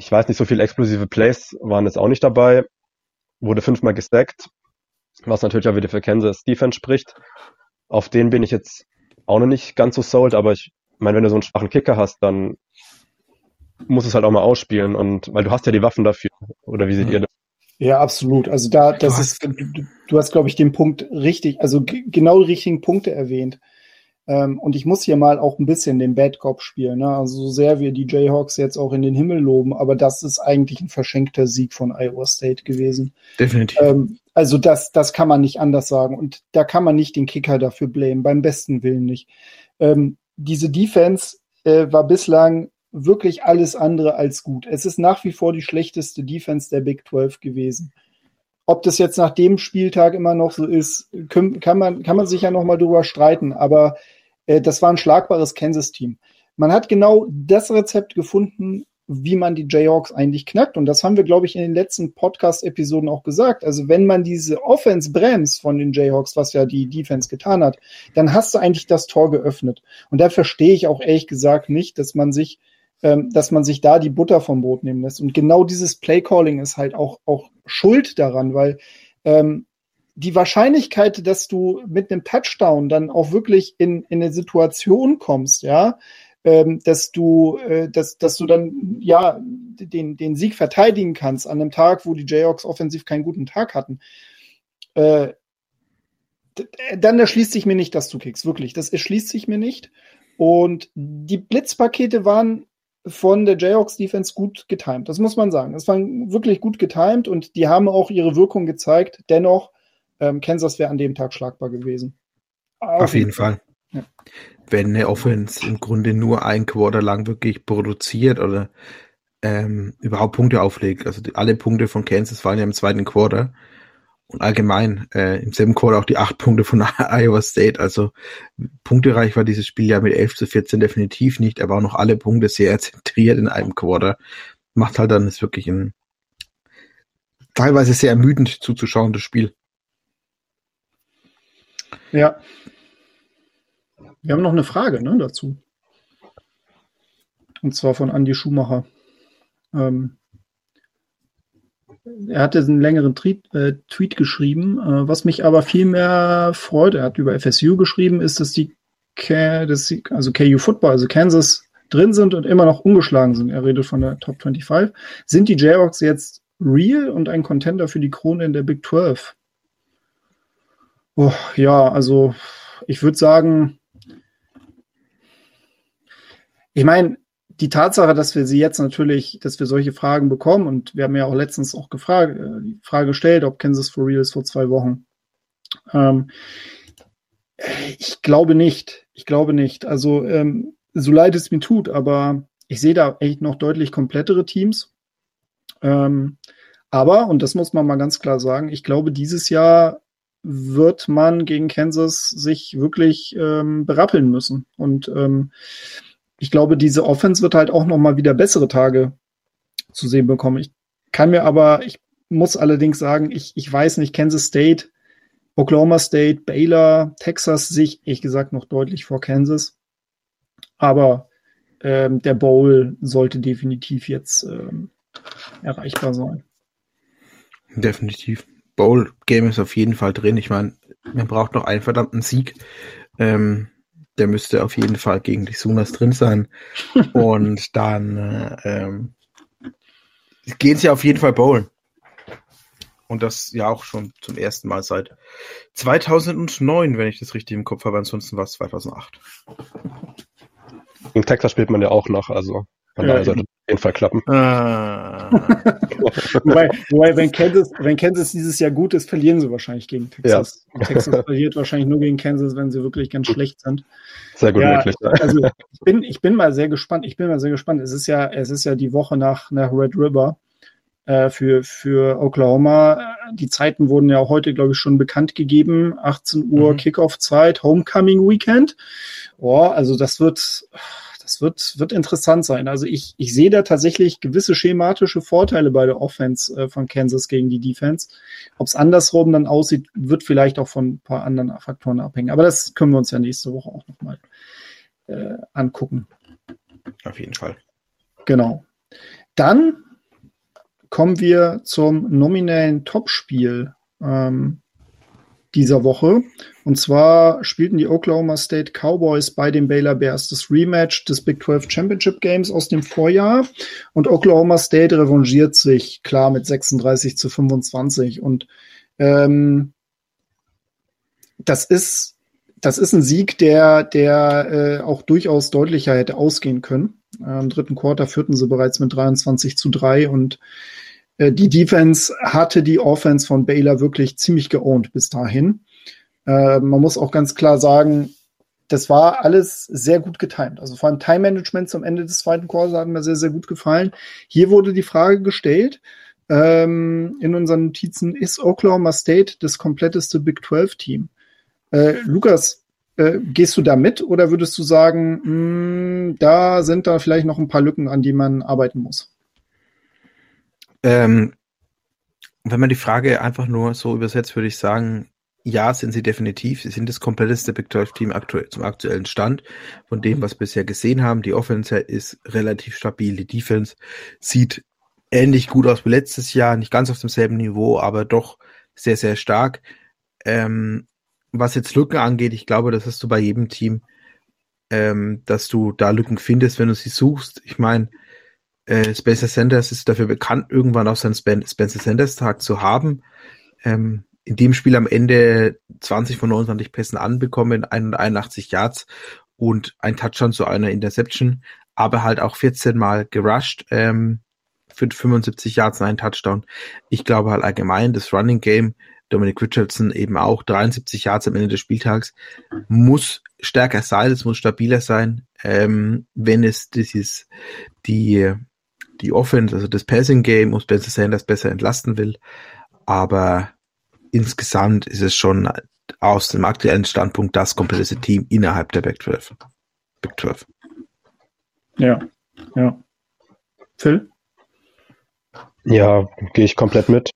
ich weiß nicht, so viele explosive Plays waren jetzt auch nicht dabei. Wurde fünfmal gestackt, was natürlich auch wieder für Kansas Defense spricht. Auf den bin ich jetzt auch noch nicht ganz so sold, aber ich meine, wenn du so einen schwachen Kicker hast, dann muss es halt auch mal ausspielen und weil du hast ja die Waffen dafür. Oder wie seht mhm. ihr das? Ja, absolut. Also da, das du ist, du, du hast, glaube ich, den Punkt richtig, also genau die richtigen Punkte erwähnt. Ähm, und ich muss hier mal auch ein bisschen den Bad Cop spielen. Ne? Also so sehr wir die Jayhawks jetzt auch in den Himmel loben, aber das ist eigentlich ein verschenkter Sieg von Iowa State gewesen. Definitiv. Ähm, also das, das kann man nicht anders sagen. Und da kann man nicht den Kicker dafür blamen, beim besten Willen nicht. Ähm, diese Defense äh, war bislang wirklich alles andere als gut. Es ist nach wie vor die schlechteste Defense der Big 12 gewesen. Ob das jetzt nach dem Spieltag immer noch so ist, kann man, kann man sich ja noch mal drüber streiten. Aber äh, das war ein schlagbares Kansas-Team. Man hat genau das Rezept gefunden, wie man die Jayhawks eigentlich knackt. Und das haben wir, glaube ich, in den letzten Podcast-Episoden auch gesagt. Also wenn man diese Offense bremst von den Jayhawks, was ja die Defense getan hat, dann hast du eigentlich das Tor geöffnet. Und da verstehe ich auch ehrlich gesagt nicht, dass man sich ähm, dass man sich da die Butter vom Brot nehmen lässt. Und genau dieses Playcalling ist halt auch, auch schuld daran, weil ähm, die Wahrscheinlichkeit, dass du mit einem Touchdown dann auch wirklich in, in eine Situation kommst, ja, ähm, dass du, äh, dass, dass du dann ja den, den Sieg verteidigen kannst an einem Tag, wo die Jayhawks offensiv keinen guten Tag hatten, äh, dann erschließt sich mir nicht, dass du kickst. Wirklich, das erschließt sich mir nicht. Und die Blitzpakete waren von der Jayhawks Defense gut getimt. Das muss man sagen. Das war wirklich gut getimt und die haben auch ihre Wirkung gezeigt. Dennoch, ähm, Kansas wäre an dem Tag schlagbar gewesen. Auf, Auf jeden Fall. Ja. Wenn eine Offense im Grunde nur ein Quarter lang wirklich produziert oder ähm, überhaupt Punkte auflegt, also die, alle Punkte von Kansas fallen ja im zweiten Quarter, und allgemein äh, im selben Quarter auch die acht Punkte von Iowa State. Also punktereich war dieses Spiel ja mit 11 zu 14 definitiv nicht. Er war noch alle Punkte sehr zentriert in einem Quarter. Macht halt dann ist wirklich ein teilweise sehr ermüdend zuzuschauen, das Spiel. Ja. Wir haben noch eine Frage ne, dazu. Und zwar von Andy Schumacher. Ähm, er hatte einen längeren Tweet, äh, Tweet geschrieben. Äh, was mich aber viel mehr freut, er hat über FSU geschrieben, ist, dass die, dass die also KU Football, also Kansas, drin sind und immer noch ungeschlagen sind. Er redet von der Top 25. Sind die Jayhawks jetzt real und ein Contender für die Krone in der Big 12? Oh, ja, also ich würde sagen, ich meine, die Tatsache, dass wir sie jetzt natürlich, dass wir solche Fragen bekommen und wir haben ja auch letztens auch gefragt, äh, die Frage gestellt, ob Kansas for Real ist vor zwei Wochen. Ähm, ich glaube nicht. Ich glaube nicht. Also ähm, so leid es mir tut, aber ich sehe da echt noch deutlich komplettere Teams. Ähm, aber, und das muss man mal ganz klar sagen, ich glaube, dieses Jahr wird man gegen Kansas sich wirklich ähm, berappeln müssen. Und ähm, ich glaube, diese Offense wird halt auch noch mal wieder bessere Tage zu sehen bekommen. Ich kann mir aber, ich muss allerdings sagen, ich, ich weiß nicht, Kansas State, Oklahoma State, Baylor, Texas sich, ehrlich gesagt, noch deutlich vor Kansas. Aber ähm, der Bowl sollte definitiv jetzt ähm, erreichbar sein. Definitiv. Bowl-Game ist auf jeden Fall drin. Ich meine, man braucht noch einen verdammten Sieg. Ähm, der müsste auf jeden Fall gegen die Sunas drin sein. Und dann äh, ähm, gehen sie auf jeden Fall bowlen. Und das ja auch schon zum ersten Mal seit 2009, wenn ich das richtig im Kopf habe. Ansonsten war es 2008. In Texas spielt man ja auch noch, also von daher sollte jeden Fall klappen. Ah. wobei, wobei wenn, Kansas, wenn Kansas dieses Jahr gut ist, verlieren sie wahrscheinlich gegen Texas. Ja. Texas verliert wahrscheinlich nur gegen Kansas, wenn sie wirklich ganz schlecht sind. Sehr gut ja, möglich. Also ich bin, ich bin mal sehr gespannt. Ich bin mal sehr gespannt. Es ist ja, es ist ja die Woche nach, nach Red River äh, für, für Oklahoma. Die Zeiten wurden ja heute, glaube ich, schon bekannt gegeben. 18 Uhr mhm. Kickoff-Zeit, Homecoming Weekend. Oh, also das wird, das wird, wird interessant sein. Also ich, ich sehe da tatsächlich gewisse schematische Vorteile bei der Offense äh, von Kansas gegen die Defense. Ob es andersrum dann aussieht, wird vielleicht auch von ein paar anderen Faktoren abhängen. Aber das können wir uns ja nächste Woche auch nochmal äh, angucken. Auf jeden Fall. Genau. Dann kommen wir zum nominellen Topspiel. Ähm, dieser Woche. Und zwar spielten die Oklahoma State Cowboys bei den Baylor Bears das Rematch des Big 12 Championship Games aus dem Vorjahr. Und Oklahoma State revanchiert sich klar mit 36 zu 25. Und ähm, das ist das ist ein Sieg, der, der äh, auch durchaus deutlicher hätte ausgehen können. Im dritten Quarter führten sie bereits mit 23 zu 3 und die Defense hatte die Offense von Baylor wirklich ziemlich geowned bis dahin. Äh, man muss auch ganz klar sagen, das war alles sehr gut getimt. Also vor allem Time Management zum Ende des zweiten Quarters hat mir sehr, sehr gut gefallen. Hier wurde die Frage gestellt ähm, in unseren Notizen, ist Oklahoma State das kompletteste Big 12 Team? Äh, Lukas, äh, gehst du da mit oder würdest du sagen, mh, hm, da sind da vielleicht noch ein paar Lücken, an die man arbeiten muss? Ähm, wenn man die Frage einfach nur so übersetzt, würde ich sagen, ja, sind sie definitiv. Sie sind das kompletteste Big 12 Team aktuell, zum aktuellen Stand von dem, was wir bisher gesehen haben. Die Offense ist relativ stabil. Die Defense sieht ähnlich gut aus wie letztes Jahr. Nicht ganz auf demselben Niveau, aber doch sehr, sehr stark. Ähm, was jetzt Lücken angeht, ich glaube, das hast du bei jedem Team, ähm, dass du da Lücken findest, wenn du sie suchst. Ich meine, äh, Spencer Sanders ist dafür bekannt, irgendwann auch seinen Spen Spencer Sanders Tag zu haben. Ähm, in dem Spiel am Ende 20 von 29 Pässen anbekommen, 81 Yards und ein Touchdown zu einer Interception, aber halt auch 14 Mal gerusht ähm, für 75 Yards und einen Touchdown. Ich glaube halt allgemein, das Running Game, Dominic Richardson eben auch 73 Yards am Ende des Spieltags, muss stärker sein, es muss stabiler sein, ähm, wenn es dieses, die, die Offense, also das Passing Game und Spencer Sanders besser entlasten will. Aber insgesamt ist es schon aus dem aktuellen Standpunkt das komplette Team innerhalb der Big 12. Big 12. Ja, ja. Phil? Ja, gehe ich komplett mit.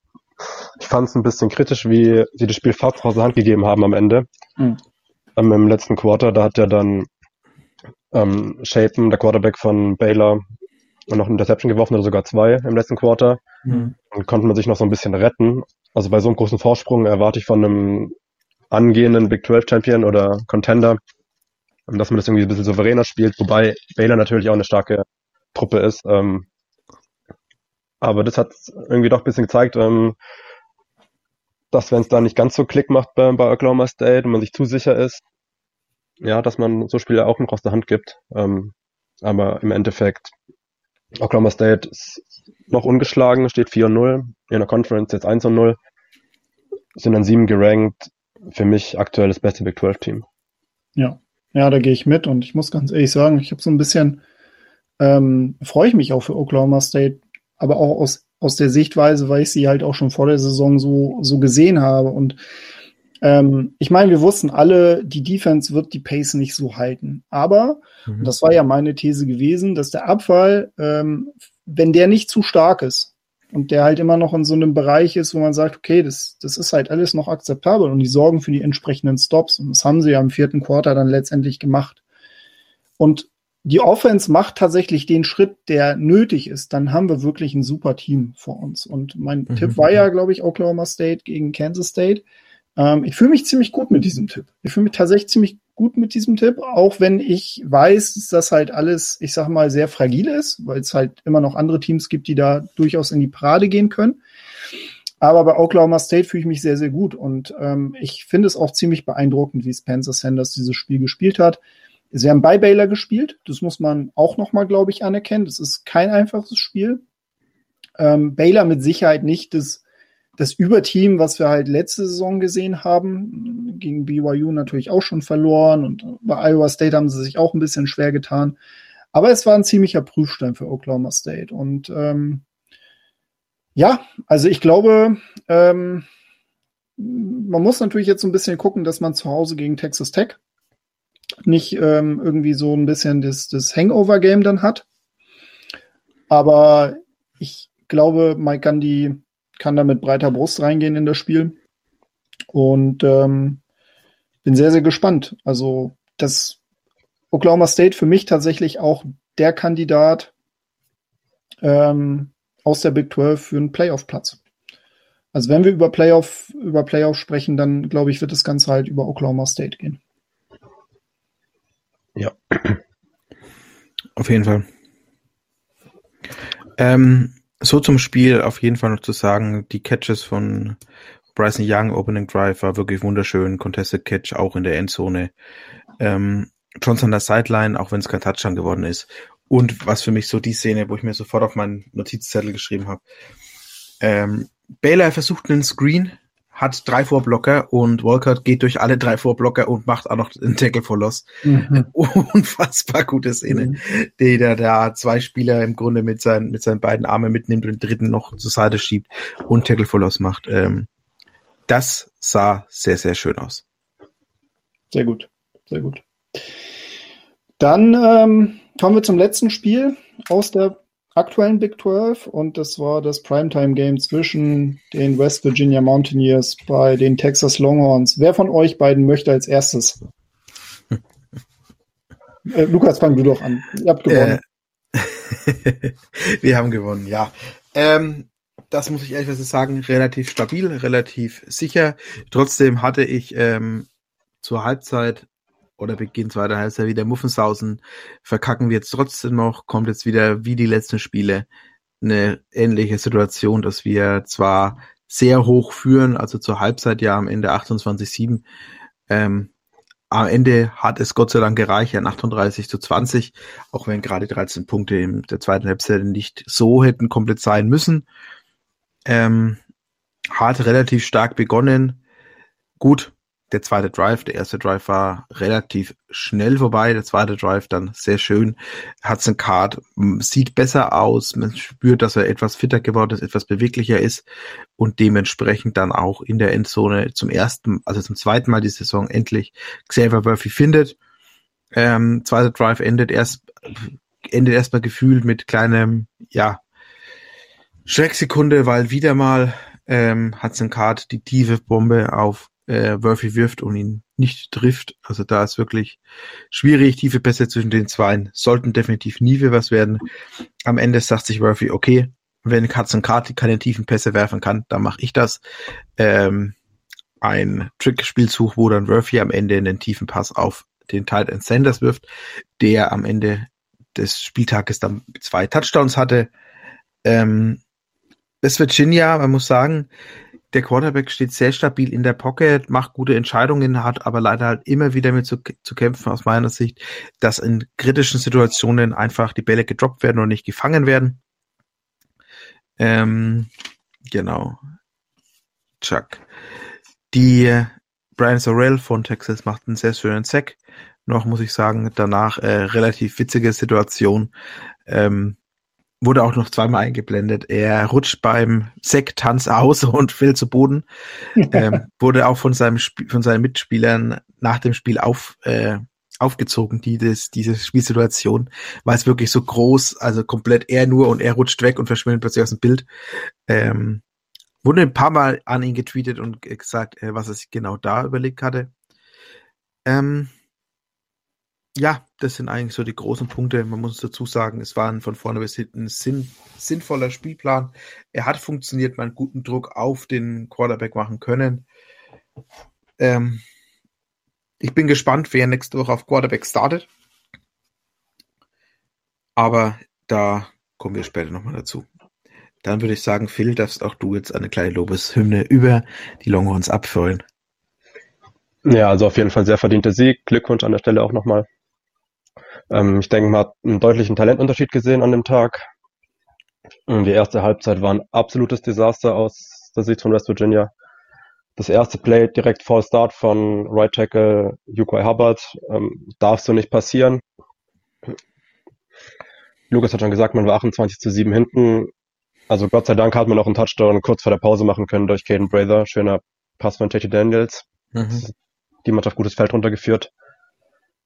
Ich fand es ein bisschen kritisch, wie sie das Spiel fast aus der Hand gegeben haben am Ende. Mhm. Ähm, Im letzten Quarter, da hat ja dann ähm, Shapen, der Quarterback von Baylor, noch eine Interception geworfen oder sogar zwei im letzten Quarter. Mhm. Und konnte man sich noch so ein bisschen retten. Also bei so einem großen Vorsprung erwarte ich von einem angehenden Big 12 Champion oder Contender, dass man das irgendwie ein bisschen souveräner spielt, wobei Baylor natürlich auch eine starke Truppe ist. Ähm, aber das hat irgendwie doch ein bisschen gezeigt, ähm, dass wenn es da nicht ganz so Klick macht bei, bei Oklahoma State und man sich zu sicher ist, ja, dass man so Spiele auch noch aus der Hand gibt. Ähm, aber im Endeffekt, Oklahoma State ist noch ungeschlagen, steht 4-0, in der Conference jetzt 1-0, sind dann sieben gerankt. Für mich aktuell das beste Big 12 Team. Ja, ja, da gehe ich mit und ich muss ganz ehrlich sagen, ich habe so ein bisschen, ähm, freue ich mich auch für Oklahoma State, aber auch aus, aus der Sichtweise, weil ich sie halt auch schon vor der Saison so, so gesehen habe. Und ähm, ich meine, wir wussten alle, die Defense wird die Pace nicht so halten. Aber, mhm. das war ja meine These gewesen, dass der Abfall, ähm, wenn der nicht zu stark ist und der halt immer noch in so einem Bereich ist, wo man sagt, okay, das, das ist halt alles noch akzeptabel und die sorgen für die entsprechenden Stops. Und das haben sie ja im vierten Quarter dann letztendlich gemacht. Und die Offense macht tatsächlich den Schritt, der nötig ist, dann haben wir wirklich ein super Team vor uns. Und mein mhm. Tipp war ja, glaube ich, Oklahoma State gegen Kansas State. Ähm, ich fühle mich ziemlich gut mit diesem Tipp. Ich fühle mich tatsächlich ziemlich gut mit diesem Tipp, auch wenn ich weiß, dass das halt alles, ich sag mal, sehr fragil ist, weil es halt immer noch andere Teams gibt, die da durchaus in die Parade gehen können. Aber bei Oklahoma State fühle ich mich sehr, sehr gut. Und ähm, ich finde es auch ziemlich beeindruckend, wie Spencer Sanders dieses Spiel gespielt hat. Sie haben bei Baylor gespielt. Das muss man auch nochmal, glaube ich, anerkennen. Das ist kein einfaches Spiel. Ähm, Baylor mit Sicherheit nicht das, das Überteam, was wir halt letzte Saison gesehen haben. Gegen BYU natürlich auch schon verloren und bei Iowa State haben sie sich auch ein bisschen schwer getan. Aber es war ein ziemlicher Prüfstein für Oklahoma State. Und ähm, ja, also ich glaube, ähm, man muss natürlich jetzt so ein bisschen gucken, dass man zu Hause gegen Texas Tech nicht ähm, irgendwie so ein bisschen das, das Hangover-Game dann hat. Aber ich glaube, Mike Gandhi kann da mit breiter Brust reingehen in das Spiel. Und ähm, bin sehr, sehr gespannt. Also, das Oklahoma State für mich tatsächlich auch der Kandidat ähm, aus der Big 12 für einen Playoff-Platz. Also wenn wir über Playoff, über Playoff sprechen, dann glaube ich, wird das Ganze halt über Oklahoma State gehen. Ja. Auf jeden Fall. Ähm, so zum Spiel auf jeden Fall noch zu sagen, die Catches von Bryson Young, Opening Drive, war wirklich wunderschön. Contested Catch auch in der Endzone. Ähm, Johnson an der Sideline, auch wenn es kein Touchdown geworden ist. Und was für mich so die Szene, wo ich mir sofort auf meinen Notizzettel geschrieben habe. Ähm, Baylor versucht einen Screen, hat drei Vorblocker und Walcott geht durch alle drei Vorblocker und macht auch noch einen Tackle for Loss. Mhm. Unfassbar gute Szene, mhm. die da, da zwei Spieler im Grunde mit seinen, mit seinen beiden Armen mitnimmt und den dritten noch zur Seite schiebt und Tackle for Loss macht. Ähm, das sah sehr, sehr schön aus. Sehr gut, sehr gut. Dann ähm, kommen wir zum letzten Spiel aus der aktuellen Big 12 und das war das Primetime Game zwischen den West Virginia Mountaineers bei den Texas Longhorns. Wer von euch beiden möchte als erstes? äh, Lukas, fang du doch an. Ihr habt gewonnen. Äh, wir haben gewonnen, ja. Ähm, das muss ich ehrlich sagen, relativ stabil, relativ sicher. Trotzdem hatte ich ähm, zur Halbzeit oder Beginn zweiter Halbzeit wieder Muffensausen. Verkacken wir jetzt trotzdem noch, kommt jetzt wieder wie die letzten Spiele eine ähnliche Situation, dass wir zwar sehr hoch führen, also zur Halbzeit ja am Ende 28-7. Ähm, am Ende hat es Gott sei Dank gereicht, an 38 zu 20, auch wenn gerade 13 Punkte in der zweiten Halbzeit nicht so hätten komplett sein müssen. Ähm, hat relativ stark begonnen. Gut, der zweite Drive, der erste Drive war relativ schnell vorbei, der zweite Drive dann sehr schön. Hudson Card sieht besser aus, man spürt, dass er etwas fitter geworden ist, etwas beweglicher ist und dementsprechend dann auch in der Endzone zum ersten, also zum zweiten Mal die Saison endlich Xavier Murphy findet. Ähm, zweiter Drive endet erst, endet erstmal gefühlt mit kleinem, ja, Schrecksekunde, weil wieder mal ähm, Hudson Card die tiefe Bombe auf äh, Murphy wirft und ihn nicht trifft. Also da ist wirklich schwierig. Tiefe Pässe zwischen den Zweien sollten definitiv nie für was werden. Am Ende sagt sich Murphy, okay, wenn Hudson Card keine tiefen Pässe werfen kann, dann mache ich das. Ähm, ein Trick-Spielzug, wo dann Murphy am Ende einen tiefen Pass auf den Tight End Sanders wirft, der am Ende des Spieltages dann zwei Touchdowns hatte. Ähm, das Virginia, man muss sagen, der Quarterback steht sehr stabil in der Pocket, macht gute Entscheidungen, hat aber leider halt immer wieder mit zu, zu kämpfen aus meiner Sicht, dass in kritischen Situationen einfach die Bälle gedroppt werden und nicht gefangen werden. Ähm, genau. Chuck. Die Brian Sorrell von Texas macht einen sehr schönen Sack. Noch muss ich sagen, danach äh, relativ witzige Situation. Ähm, wurde auch noch zweimal eingeblendet. Er rutscht beim Sekttanz aus und fällt zu Boden. ähm, wurde auch von seinem Sp von seinen Mitspielern nach dem Spiel auf äh, aufgezogen, die das, diese Spielsituation, weil es wirklich so groß, also komplett er nur und er rutscht weg und verschwindet plötzlich aus dem Bild. Ähm, wurde ein paar Mal an ihn getweetet und gesagt, äh, was er sich genau da überlegt hatte. Ähm, ja, das sind eigentlich so die großen Punkte. Man muss dazu sagen, es war von vorne bis hinten sinn, sinnvoller Spielplan. Er hat funktioniert, man guten Druck auf den Quarterback machen können. Ähm, ich bin gespannt, wer nächste Woche auf Quarterback startet. Aber da kommen wir später nochmal dazu. Dann würde ich sagen, Phil, darfst auch du jetzt eine kleine Lobeshymne über die Longhorns abfeuern. Ja, also auf jeden Fall sehr verdienter Sieg. Glückwunsch an der Stelle auch nochmal. Ähm, ich denke, man hat einen deutlichen Talentunterschied gesehen an dem Tag. Die erste Halbzeit war ein absolutes Desaster aus der Sicht von West Virginia. Das erste Play direkt Fall Start von Right Tackle Yukai Hubbard ähm, darf so nicht passieren. Lukas hat schon gesagt, man war 28 zu 7 hinten. Also Gott sei Dank hat man noch einen Touchdown kurz vor der Pause machen können durch Caden Brather. Schöner Pass von J.T. Daniels. Mhm. Die Mannschaft gutes Feld runtergeführt.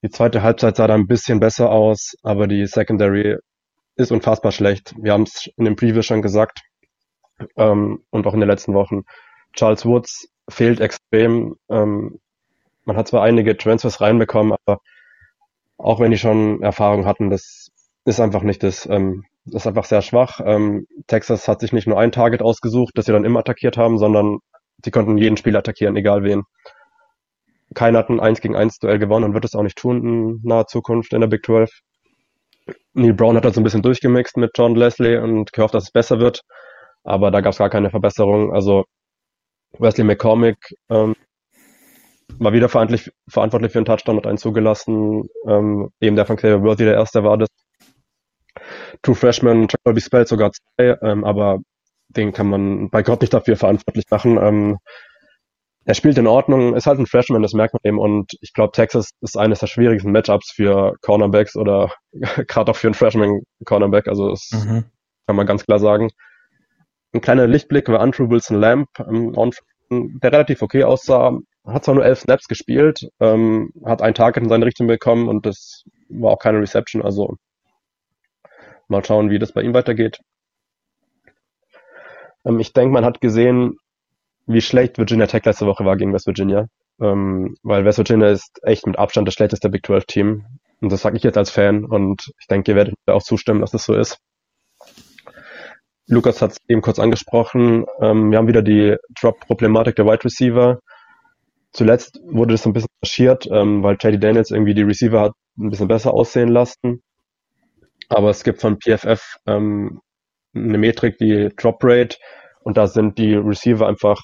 Die zweite Halbzeit sah da ein bisschen besser aus, aber die Secondary ist unfassbar schlecht. Wir haben es in dem Preview schon gesagt ähm, und auch in den letzten Wochen. Charles Woods fehlt extrem. Ähm, man hat zwar einige Transfers reinbekommen, aber auch wenn die schon Erfahrung hatten, das ist einfach nicht das, ähm, ist einfach sehr schwach. Ähm, Texas hat sich nicht nur ein Target ausgesucht, das sie dann immer attackiert haben, sondern sie konnten jeden Spiel attackieren, egal wen. Keiner hat ein 1 gegen 1 Duell gewonnen und wird es auch nicht tun in naher Zukunft in der Big 12. Neil Brown hat da so ein bisschen durchgemixt mit John Leslie und gehofft, dass es besser wird. Aber da gab es gar keine Verbesserung. Also Wesley McCormick ähm, war wieder verantwortlich, verantwortlich für einen Touchdown, hat einen zugelassen. Ähm, eben der von Xavier Worthy der erste war das. True Freshman, Jacoby Spell sogar zwei, ähm, aber den kann man bei Gott nicht dafür verantwortlich machen. Ähm, er spielt in Ordnung, ist halt ein Freshman, das merkt man eben. Und ich glaube, Texas ist eines der schwierigsten Matchups für Cornerbacks oder gerade auch für einen Freshman-Cornerback. Also das mhm. kann man ganz klar sagen. Ein kleiner Lichtblick war Andrew Wilson Lamp, ähm, der relativ okay aussah. Hat zwar nur elf Snaps gespielt, ähm, hat ein Target in seine Richtung bekommen und das war auch keine Reception. Also mal schauen, wie das bei ihm weitergeht. Ähm, ich denke, man hat gesehen, wie schlecht Virginia Tech letzte Woche war gegen West Virginia. Ähm, weil West Virginia ist echt mit Abstand das schlechteste Big 12 Team. Und das sage ich jetzt als Fan und ich denke, ihr werdet mir auch zustimmen, dass das so ist. Lukas hat es eben kurz angesprochen. Ähm, wir haben wieder die Drop-Problematik der Wide Receiver. Zuletzt wurde das ein bisschen kaschiert, ähm, weil JD Daniels irgendwie die Receiver hat ein bisschen besser aussehen lassen. Aber es gibt von PFF ähm, eine Metrik, die Drop Rate, und da sind die Receiver einfach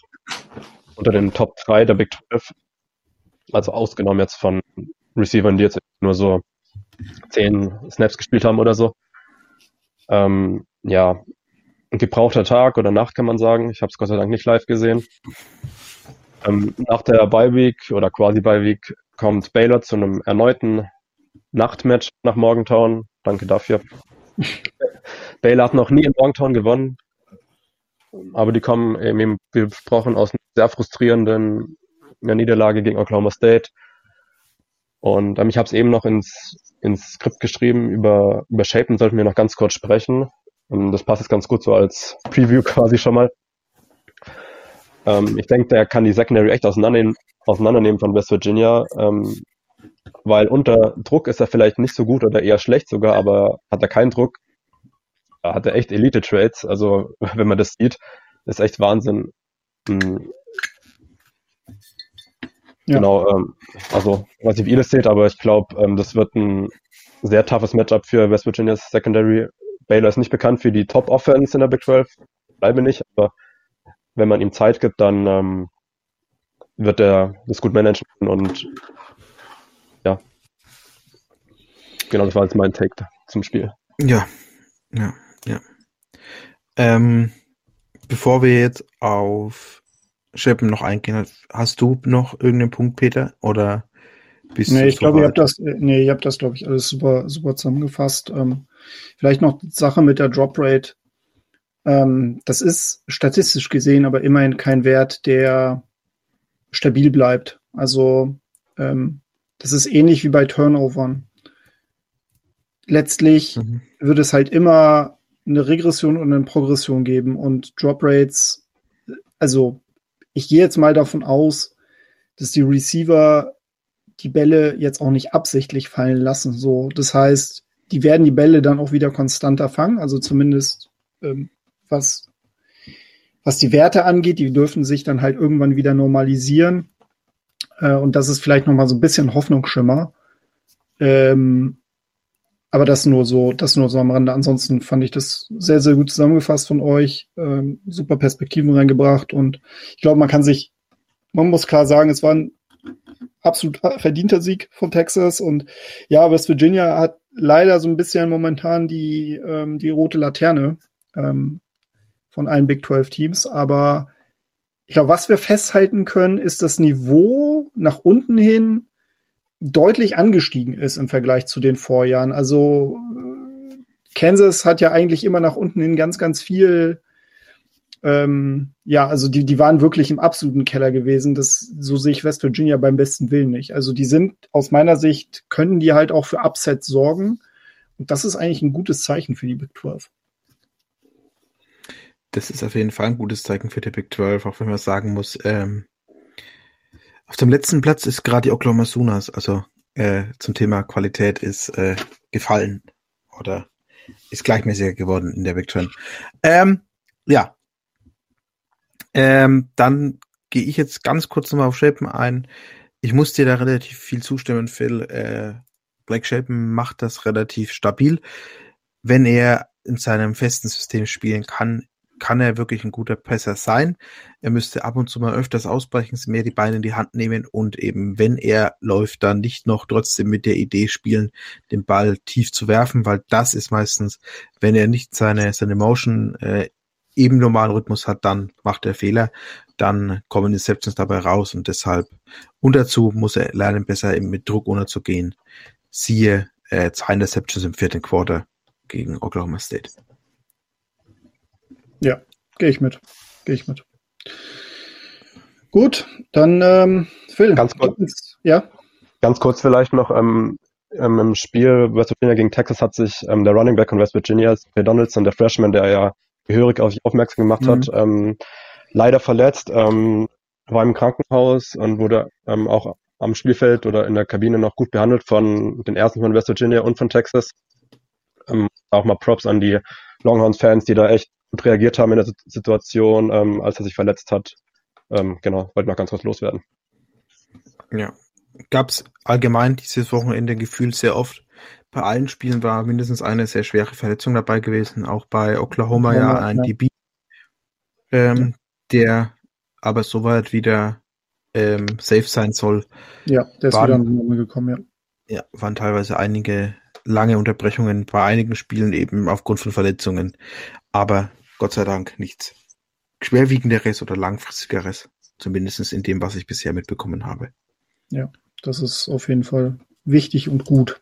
unter den Top 3 der Big 12, also ausgenommen jetzt von Receivern, die jetzt nur so 10 Snaps gespielt haben oder so. Ähm, ja, ein gebrauchter Tag oder Nacht kann man sagen. Ich habe es Gott sei Dank nicht live gesehen. Ähm, nach der Bye Week oder quasi Bye Week kommt Baylor zu einem erneuten Nachtmatch nach Morgantown. Danke dafür. Baylor hat noch nie in Morgantown gewonnen. Aber die kommen eben, besprochen, aus sehr frustrierenden Niederlage gegen Oklahoma State. Und ähm, ich habe es eben noch ins, ins Skript geschrieben, über, über Shapen sollten wir noch ganz kurz sprechen. Und das passt jetzt ganz gut so als Preview quasi schon mal. Ähm, ich denke, der kann die Secondary echt auseinandernehmen, auseinandernehmen von West Virginia, ähm, weil unter Druck ist er vielleicht nicht so gut oder eher schlecht sogar, aber hat er keinen Druck, hat er echt Elite-Trades. Also wenn man das sieht, ist echt Wahnsinn. Ja. Genau, ähm, also weiß nicht, wie ihr das seht, aber ich glaube, ähm, das wird ein sehr toughes Matchup für West Virginia's Secondary. Baylor ist nicht bekannt für die Top-Offense in der Big 12, bleibe nicht, aber wenn man ihm Zeit gibt, dann ähm, wird er das gut managen und ja. Genau, das war jetzt mein Take zum Spiel. Ja, ja. Ja. Ähm, bevor wir jetzt auf Scheppen noch eingehen, hast du noch irgendeinen Punkt, Peter? Oder bist nee, ich glaube, ihr habt das, nee, ihr habt das, glaube ich, alles super, super zusammengefasst. Ähm, vielleicht noch die Sache mit der Drop Rate. Ähm, das ist statistisch gesehen aber immerhin kein Wert, der stabil bleibt. Also ähm, das ist ähnlich wie bei Turnovern. Letztlich mhm. wird es halt immer eine Regression und eine Progression geben und Drop Rates, also ich gehe jetzt mal davon aus, dass die Receiver die Bälle jetzt auch nicht absichtlich fallen lassen. So, das heißt, die werden die Bälle dann auch wieder konstanter fangen, also zumindest ähm, was was die Werte angeht, die dürfen sich dann halt irgendwann wieder normalisieren. Äh, und das ist vielleicht noch mal so ein bisschen Hoffnungsschimmer. Ähm, aber das nur so, das nur so am Rande. Ansonsten fand ich das sehr, sehr gut zusammengefasst von euch. Ähm, super Perspektiven reingebracht und ich glaube, man kann sich, man muss klar sagen, es war ein absolut verdienter Sieg von Texas und ja, West Virginia hat leider so ein bisschen momentan die, ähm, die rote Laterne ähm, von allen Big 12 Teams, aber ich glaube, was wir festhalten können, ist das Niveau nach unten hin deutlich angestiegen ist im Vergleich zu den Vorjahren. Also Kansas hat ja eigentlich immer nach unten hin ganz, ganz viel. Ähm, ja, also die, die waren wirklich im absoluten Keller gewesen. Das, so sehe ich West Virginia beim besten Willen nicht. Also die sind aus meiner Sicht, können die halt auch für Upsets sorgen. Und das ist eigentlich ein gutes Zeichen für die Big 12. Das ist auf jeden Fall ein gutes Zeichen für die Big 12, auch wenn man sagen muss, ähm, auf dem letzten Platz ist gerade die Oklahoma Sooners, also äh, zum Thema Qualität ist äh, gefallen oder ist gleichmäßiger geworden in der Big Ten. Ähm, ja. Ähm, dann gehe ich jetzt ganz kurz nochmal auf Shapen ein. Ich muss dir da relativ viel zustimmen, Phil. Äh, Black Shapen macht das relativ stabil. Wenn er in seinem festen System spielen kann, kann er wirklich ein guter Passer sein. Er müsste ab und zu mal öfters ausbrechen, mehr die Beine in die Hand nehmen und eben, wenn er läuft, dann nicht noch trotzdem mit der Idee spielen, den Ball tief zu werfen, weil das ist meistens, wenn er nicht seine, seine Motion äh, eben normalen Rhythmus hat, dann macht er Fehler, dann kommen Deceptions dabei raus und deshalb und dazu muss er lernen, besser mit Druck unterzugehen. Siehe äh, zwei Interceptions im vierten Quarter gegen Oklahoma State. Gehe ich mit. Gehe ich mit. Gut, dann ähm, Phil. Ganz kurz, ja? ganz kurz vielleicht noch. Ähm, ähm, Im Spiel West Virginia gegen Texas hat sich ähm, der Running Back von West Virginia, Ray Donaldson, der Freshman, der ja gehörig auf sich aufmerksam gemacht mhm. hat, ähm, leider verletzt, ähm, war im Krankenhaus und wurde ähm, auch am Spielfeld oder in der Kabine noch gut behandelt von den ersten von West Virginia und von Texas. Ähm, auch mal Props an die Longhorns-Fans, die da echt gut reagiert haben in der Situation, ähm, als er sich verletzt hat. Ähm, genau, wollte noch ganz kurz loswerden. Ja. Gab es allgemein dieses Wochenende gefühlt sehr oft. Bei allen Spielen war mindestens eine sehr schwere Verletzung dabei gewesen, auch bei Oklahoma ja, ja ein ja. DB, ähm, der aber soweit wieder ähm, safe sein soll. Ja, der ist waren, wieder gekommen, ja. Ja, waren teilweise einige lange Unterbrechungen bei einigen Spielen eben aufgrund von Verletzungen. Aber Gott sei Dank nichts schwerwiegenderes oder langfristigeres. Zumindest in dem, was ich bisher mitbekommen habe. Ja, das ist auf jeden Fall wichtig und gut.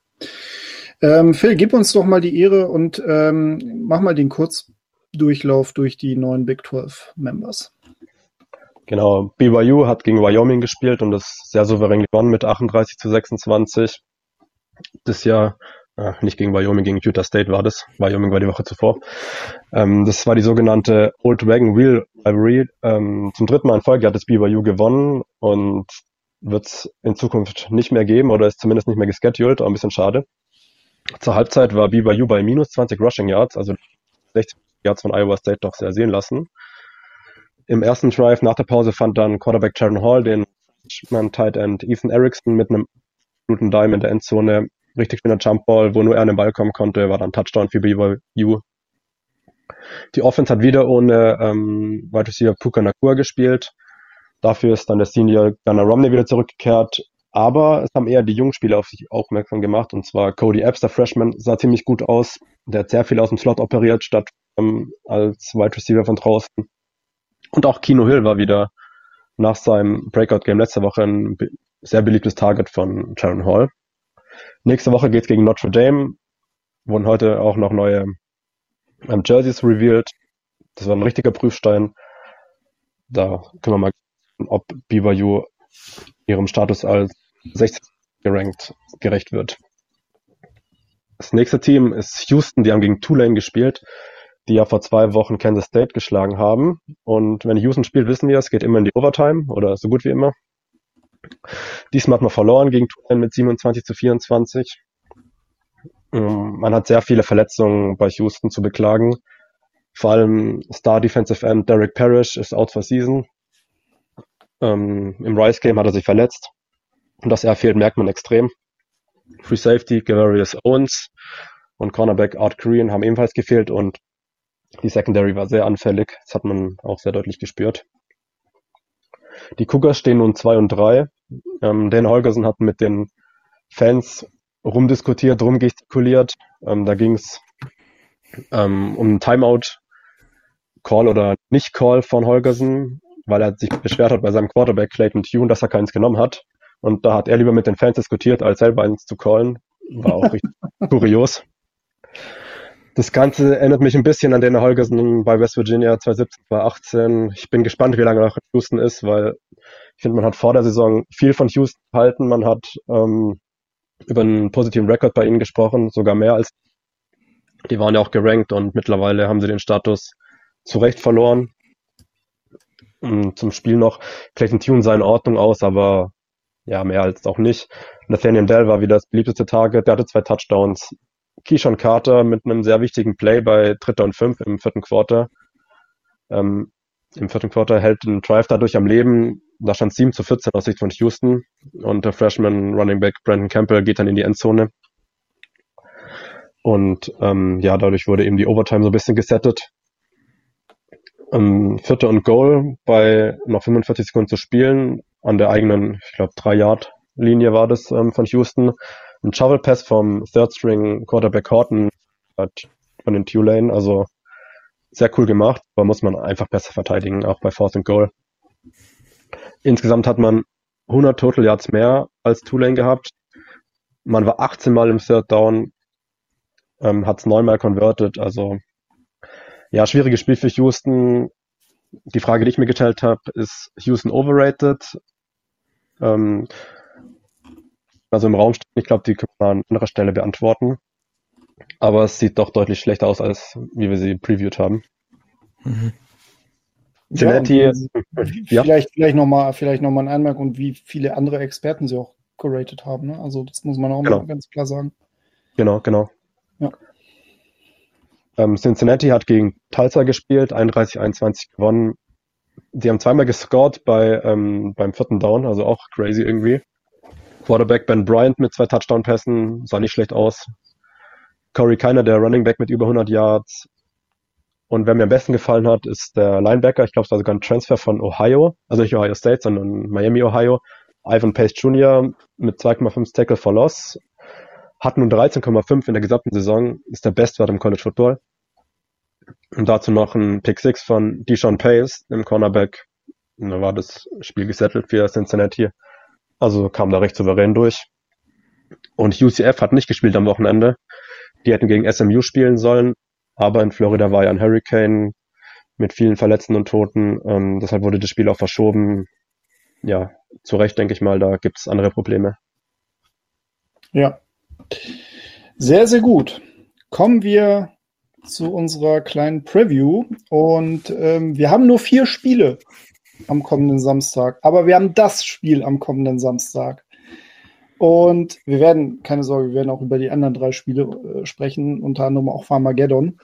Ähm, Phil, gib uns doch mal die Ehre und ähm, mach mal den Kurzdurchlauf durch die neuen Big 12 Members. Genau, BYU hat gegen Wyoming gespielt und das sehr souverän gewonnen mit 38 zu 26. Das Jahr äh, nicht gegen Wyoming, gegen Utah State war das. Wyoming war die Woche zuvor. Ähm, das war die sogenannte Old Wagon Wheel Rivalry. Ähm, zum dritten Mal in Folge hat das BYU gewonnen und wird es in Zukunft nicht mehr geben oder ist zumindest nicht mehr gescheduled, auch ein bisschen schade. Zur Halbzeit war BYU bei minus 20 Rushing Yards, also 60 Yards von Iowa State doch sehr sehen lassen. Im ersten Drive nach der Pause fand dann Quarterback Jaron Hall den Tight End Ethan Erickson mit einem guten Dime in der Endzone richtig schöner Jumpball, wo nur er an den Ball kommen konnte, war dann Touchdown für BYU. Die Offense hat wieder ohne ähm, Wide Receiver Puka Nakua gespielt. Dafür ist dann der Senior Gunnar Romney wieder zurückgekehrt. Aber es haben eher die jungen Spieler auf sich aufmerksam gemacht. Und zwar Cody Epps, der Freshman, sah ziemlich gut aus. Der hat sehr viel aus dem Slot operiert, statt ähm, als Wide Receiver von draußen. Und auch Kino Hill war wieder nach seinem Breakout-Game letzte Woche ein sehr beliebtes Target von Sharon Hall. Nächste Woche geht's gegen Notre Dame. Wurden heute auch noch neue ähm, Jerseys revealed. Das war ein richtiger Prüfstein. Da können wir mal gucken, ob BYU ihrem Status als 16 gerankt gerecht wird. Das nächste Team ist Houston, die haben gegen Tulane gespielt, die ja vor zwei Wochen Kansas State geschlagen haben. Und wenn Houston spielt, wissen wir, es geht immer in die Overtime oder so gut wie immer. Diesmal hat man verloren gegen Tulane mit 27 zu 24. Ähm, man hat sehr viele Verletzungen bei Houston zu beklagen. Vor allem Star Defensive End Derek Parrish ist out for season. Ähm, Im Rice Game hat er sich verletzt. Und dass er fehlt, merkt man extrem. Free Safety, Gavarius Owens und Cornerback Art Korean haben ebenfalls gefehlt und die Secondary war sehr anfällig. Das hat man auch sehr deutlich gespürt. Die Cougars stehen nun 2 und 3. Ähm, Dan Holgersen hat mit den Fans rumdiskutiert, rumgestikuliert. Ähm, da ging es ähm, um einen Timeout-Call oder Nicht-Call von Holgersen, weil er sich beschwert hat bei seinem Quarterback Clayton Tune, dass er keins genommen hat. Und da hat er lieber mit den Fans diskutiert, als selber eins zu callen. War auch richtig kurios. Das Ganze erinnert mich ein bisschen an den Holgersen bei West Virginia 2017, 2018. Ich bin gespannt, wie lange er noch Houston ist, weil ich finde, man hat vor der Saison viel von Houston gehalten. Man hat ähm, über einen positiven Rekord bei ihnen gesprochen, sogar mehr als die waren ja auch gerankt und mittlerweile haben sie den Status zu Recht verloren. Und zum Spiel noch, Clayton Tune sah in Ordnung aus, aber ja, mehr als auch nicht. Nathaniel Dell war wieder das beliebteste Target, der hatte zwei Touchdowns. Keyshawn Carter mit einem sehr wichtigen Play bei Dritter und Fünf im vierten Quarter. Ähm, Im vierten Quarter hält ein Drive dadurch am Leben. Da stand 7 zu 14 aus Sicht von Houston. Und der Freshman Running Back Brandon Campbell geht dann in die Endzone. Und ähm, ja, dadurch wurde eben die Overtime so ein bisschen gesettet. Ähm, Vierter und Goal bei noch 45 Sekunden zu spielen an der eigenen, ich glaube, 3-Yard-Linie war das ähm, von Houston. Ein Shovel Pass vom Third String Quarterback Horton von den Tulane, also sehr cool gemacht, aber muss man einfach besser verteidigen, auch bei Fourth and Goal. Insgesamt hat man 100 Total Yards mehr als Tulane gehabt. Man war 18 Mal im Third Down, ähm, hat es neunmal converted, also ja, schwieriges Spiel für Houston. Die Frage, die ich mir gestellt habe, ist Houston overrated? Ähm, also im Raum steht, ich glaube, die können wir an anderer Stelle beantworten. Aber es sieht doch deutlich schlechter aus, als wie wir sie previewed haben. Mhm. Cincinnati, ja, ja. vielleicht, vielleicht nochmal vielleicht noch mal eine Anmerkung, wie viele andere Experten sie auch geratet haben. Ne? Also das muss man auch genau. mal ganz klar sagen. Genau, genau. Ja. Ähm, Cincinnati hat gegen Tulsa gespielt, 31-21 gewonnen. Die haben zweimal gescored bei, ähm, beim vierten Down, also auch crazy irgendwie. Quarterback Ben Bryant mit zwei Touchdown-Pässen, sah nicht schlecht aus. Corey Keiner, der Running Back mit über 100 Yards. Und wer mir am besten gefallen hat, ist der Linebacker. Ich glaube, es war sogar ein Transfer von Ohio, also nicht Ohio State, sondern Miami, Ohio. Ivan Pace Jr. mit 2,5 Tackle for Loss. Hat nun 13,5 in der gesamten Saison, ist der Bestwert im College Football. Und dazu noch ein Pick 6 von Deshaun Pace, dem Cornerback. Und da war das Spiel gesettelt für Cincinnati. Also kam da recht souverän durch. Und UCF hat nicht gespielt am Wochenende. Die hätten gegen SMU spielen sollen, aber in Florida war ja ein Hurricane mit vielen Verletzten und Toten. Ähm, deshalb wurde das Spiel auch verschoben. Ja, zu Recht denke ich mal, da gibt es andere Probleme. Ja. Sehr, sehr gut. Kommen wir zu unserer kleinen Preview. Und ähm, wir haben nur vier Spiele am kommenden Samstag, aber wir haben das Spiel am kommenden Samstag. Und wir werden, keine Sorge, wir werden auch über die anderen drei Spiele äh, sprechen, unter anderem auch Farmageddon,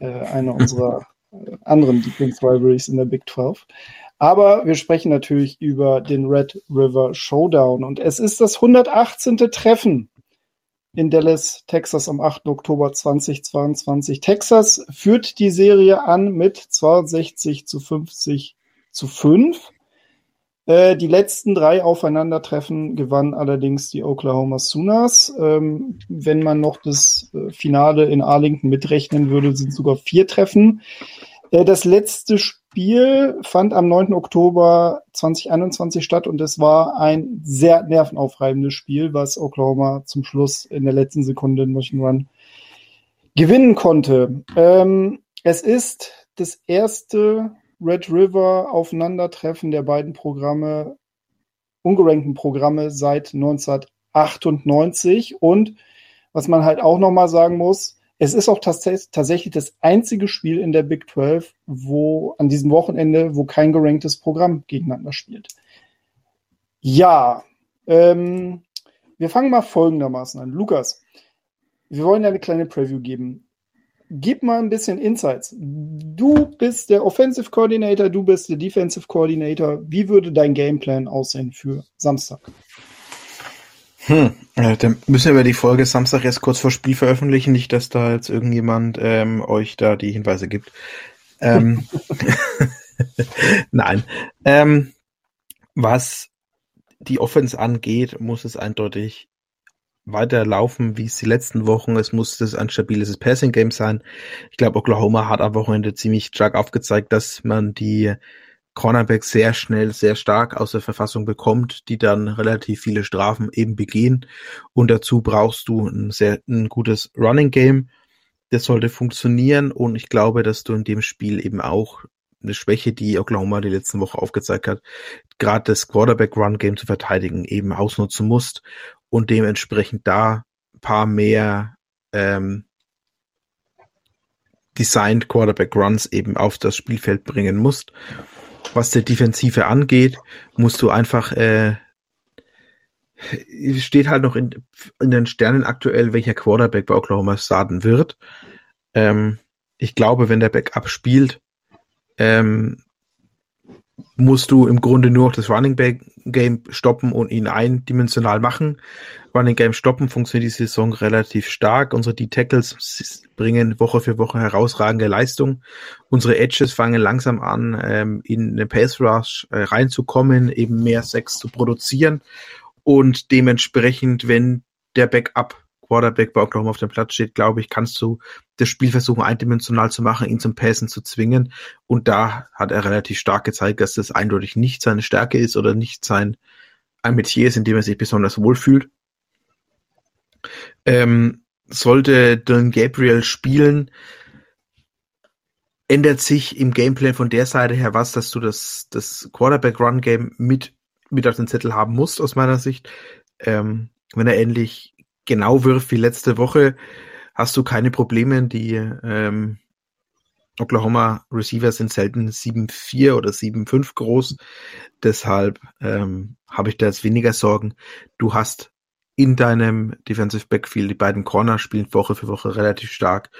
äh, eine unserer äh, anderen Lieblings-Rivalries in der Big 12. Aber wir sprechen natürlich über den Red River Showdown. Und es ist das 118. Treffen in Dallas, Texas am 8. Oktober 2022. Texas führt die Serie an mit 62 zu 50 zu 5. Äh, die letzten drei Aufeinandertreffen gewannen allerdings die Oklahoma Sooners. Ähm, wenn man noch das äh, Finale in Arlington mitrechnen würde, sind sogar vier Treffen. Äh, das letzte Spiel fand am 9. Oktober 2021 statt und es war ein sehr nervenaufreibendes Spiel, was Oklahoma zum Schluss in der letzten Sekunde in Motion Run gewinnen konnte. Ähm, es ist das erste Red River Aufeinandertreffen der beiden Programme, ungerankten Programme seit 1998. Und was man halt auch nochmal sagen muss, es ist auch tatsächlich das einzige Spiel in der Big 12, wo an diesem Wochenende, wo kein geranktes Programm gegeneinander spielt. Ja, ähm, wir fangen mal folgendermaßen an. Lukas, wir wollen eine kleine Preview geben gib mal ein bisschen Insights. Du bist der Offensive Coordinator, du bist der Defensive Coordinator. Wie würde dein Gameplan aussehen für Samstag? Hm, äh, dann müssen wir die Folge Samstag erst kurz vor Spiel veröffentlichen, nicht, dass da jetzt irgendjemand ähm, euch da die Hinweise gibt. Ähm, Nein. Ähm, was die Offense angeht, muss es eindeutig weiterlaufen, wie es die letzten Wochen. Es muss das ein stabiles Passing Game sein. Ich glaube, Oklahoma hat am Wochenende ziemlich stark aufgezeigt, dass man die Cornerbacks sehr schnell, sehr stark aus der Verfassung bekommt, die dann relativ viele Strafen eben begehen. Und dazu brauchst du ein sehr ein gutes Running Game. Das sollte funktionieren und ich glaube, dass du in dem Spiel eben auch eine Schwäche, die Oklahoma die letzten Woche aufgezeigt hat, gerade das Quarterback-Run-Game zu verteidigen, eben ausnutzen musst und dementsprechend da ein paar mehr ähm, Designed Quarterback Runs eben auf das Spielfeld bringen musst. Was der Defensive angeht, musst du einfach äh, steht halt noch in, in den Sternen aktuell, welcher Quarterback bei Oklahoma starten wird. Ähm, ich glaube, wenn der Backup spielt, ähm, musst du im Grunde nur noch das Running Game stoppen und ihn eindimensional machen. Running Game stoppen funktioniert die Saison relativ stark. Unsere D-Tackles bringen Woche für Woche herausragende Leistung. Unsere Edges fangen langsam an, ähm, in den Pass Rush äh, reinzukommen, eben mehr Sex zu produzieren. Und dementsprechend, wenn der Backup Quarterback bei Oklahoma auf dem Platz steht, glaube ich, kannst du das Spiel versuchen, eindimensional zu machen, ihn zum Passen zu zwingen. Und da hat er relativ stark gezeigt, dass das eindeutig nicht seine Stärke ist oder nicht sein ein Metier ist, in dem er sich besonders wohlfühlt. Ähm, sollte Dylan Gabriel spielen, ändert sich im Gameplay von der Seite her was, dass du das, das Quarterback-Run-Game mit, mit auf den Zettel haben musst, aus meiner Sicht. Ähm, wenn er endlich genau wirft wie letzte Woche, hast du keine Probleme. Die ähm, Oklahoma Receiver sind selten 7-4 oder 7-5 groß. Deshalb ähm, habe ich da jetzt weniger Sorgen. Du hast in deinem Defensive Backfield die beiden Corner spielen Woche für Woche relativ stark.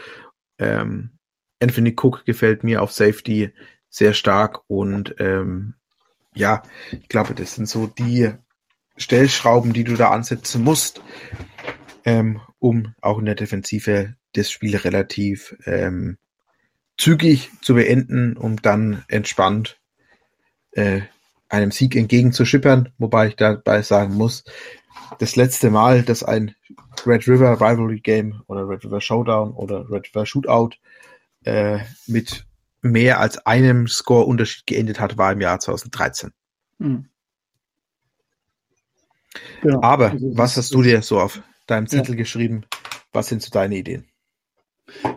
Ähm, Anthony Cook gefällt mir auf Safety sehr stark und ähm, ja, ich glaube, das sind so die Stellschrauben, die du da ansetzen musst, ähm, um auch in der Defensive das Spiel relativ ähm, zügig zu beenden, um dann entspannt äh, einem Sieg entgegenzuschippern, wobei ich dabei sagen muss, das letzte Mal, dass ein Red River Rivalry Game oder Red River Showdown oder Red River Shootout äh, mit mehr als einem Score-Unterschied geendet hat, war im Jahr 2013. Hm. Genau. Aber was hast du dir so auf deinem Zettel ja. geschrieben? Was sind so deine Ideen?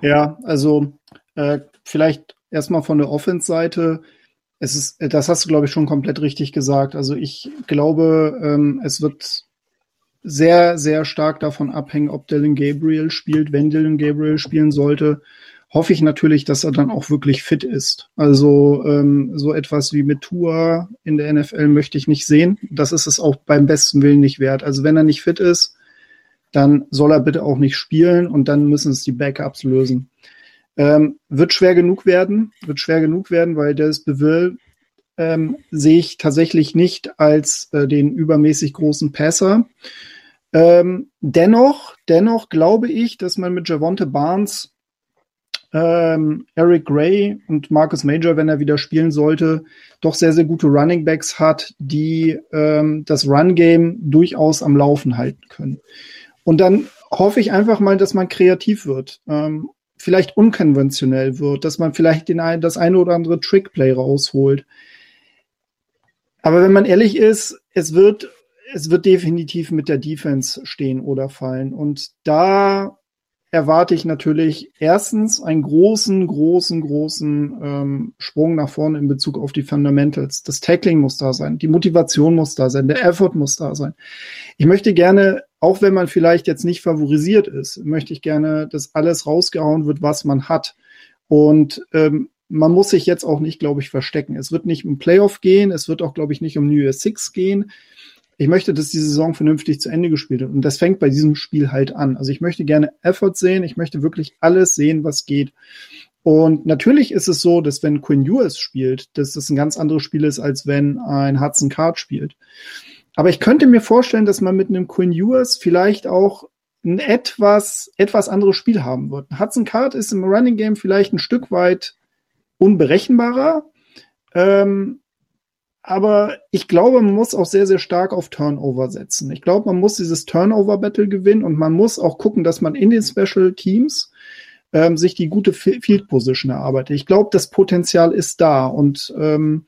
Ja, also äh, vielleicht erstmal von der Offense-Seite. Es ist, das hast du, glaube ich, schon komplett richtig gesagt. Also ich glaube, ähm, es wird sehr, sehr stark davon abhängen, ob Dylan Gabriel spielt. Wenn Dylan Gabriel spielen sollte, hoffe ich natürlich, dass er dann auch wirklich fit ist. Also ähm, so etwas wie mit Tour in der NFL möchte ich nicht sehen. Das ist es auch beim besten Willen nicht wert. Also wenn er nicht fit ist, dann soll er bitte auch nicht spielen und dann müssen es die Backups lösen. Ähm, wird schwer genug werden, wird schwer genug werden, weil Dennis Beville ähm, sehe ich tatsächlich nicht als äh, den übermäßig großen Passer. Ähm, dennoch, dennoch glaube ich, dass man mit Javonte Barnes ähm, Eric Gray und Marcus Major, wenn er wieder spielen sollte, doch sehr, sehr gute Running Backs hat, die ähm, das Run-Game durchaus am Laufen halten können. Und dann hoffe ich einfach mal, dass man kreativ wird, ähm, vielleicht unkonventionell wird, dass man vielleicht den ein, das eine oder andere Trickplay rausholt. Aber wenn man ehrlich ist, es wird, es wird definitiv mit der Defense stehen oder fallen. Und da erwarte ich natürlich erstens einen großen, großen, großen ähm, Sprung nach vorne in Bezug auf die Fundamentals. Das Tackling muss da sein, die Motivation muss da sein, der Effort muss da sein. Ich möchte gerne, auch wenn man vielleicht jetzt nicht favorisiert ist, möchte ich gerne, dass alles rausgehauen wird, was man hat. Und ähm, man muss sich jetzt auch nicht, glaube ich, verstecken. Es wird nicht um Playoff gehen, es wird auch, glaube ich, nicht um New Year Six gehen ich möchte, dass die Saison vernünftig zu Ende gespielt wird. Und das fängt bei diesem Spiel halt an. Also ich möchte gerne Effort sehen, ich möchte wirklich alles sehen, was geht. Und natürlich ist es so, dass wenn Quinn Ewers spielt, dass das ein ganz anderes Spiel ist, als wenn ein Hudson Card spielt. Aber ich könnte mir vorstellen, dass man mit einem Quinn Ewers vielleicht auch ein etwas, etwas anderes Spiel haben wird. Hudson Card ist im Running Game vielleicht ein Stück weit unberechenbarer. Ähm, aber ich glaube, man muss auch sehr, sehr stark auf Turnover setzen. Ich glaube, man muss dieses Turnover-Battle gewinnen und man muss auch gucken, dass man in den Special Teams ähm, sich die gute Field Position erarbeitet. Ich glaube, das Potenzial ist da und ähm,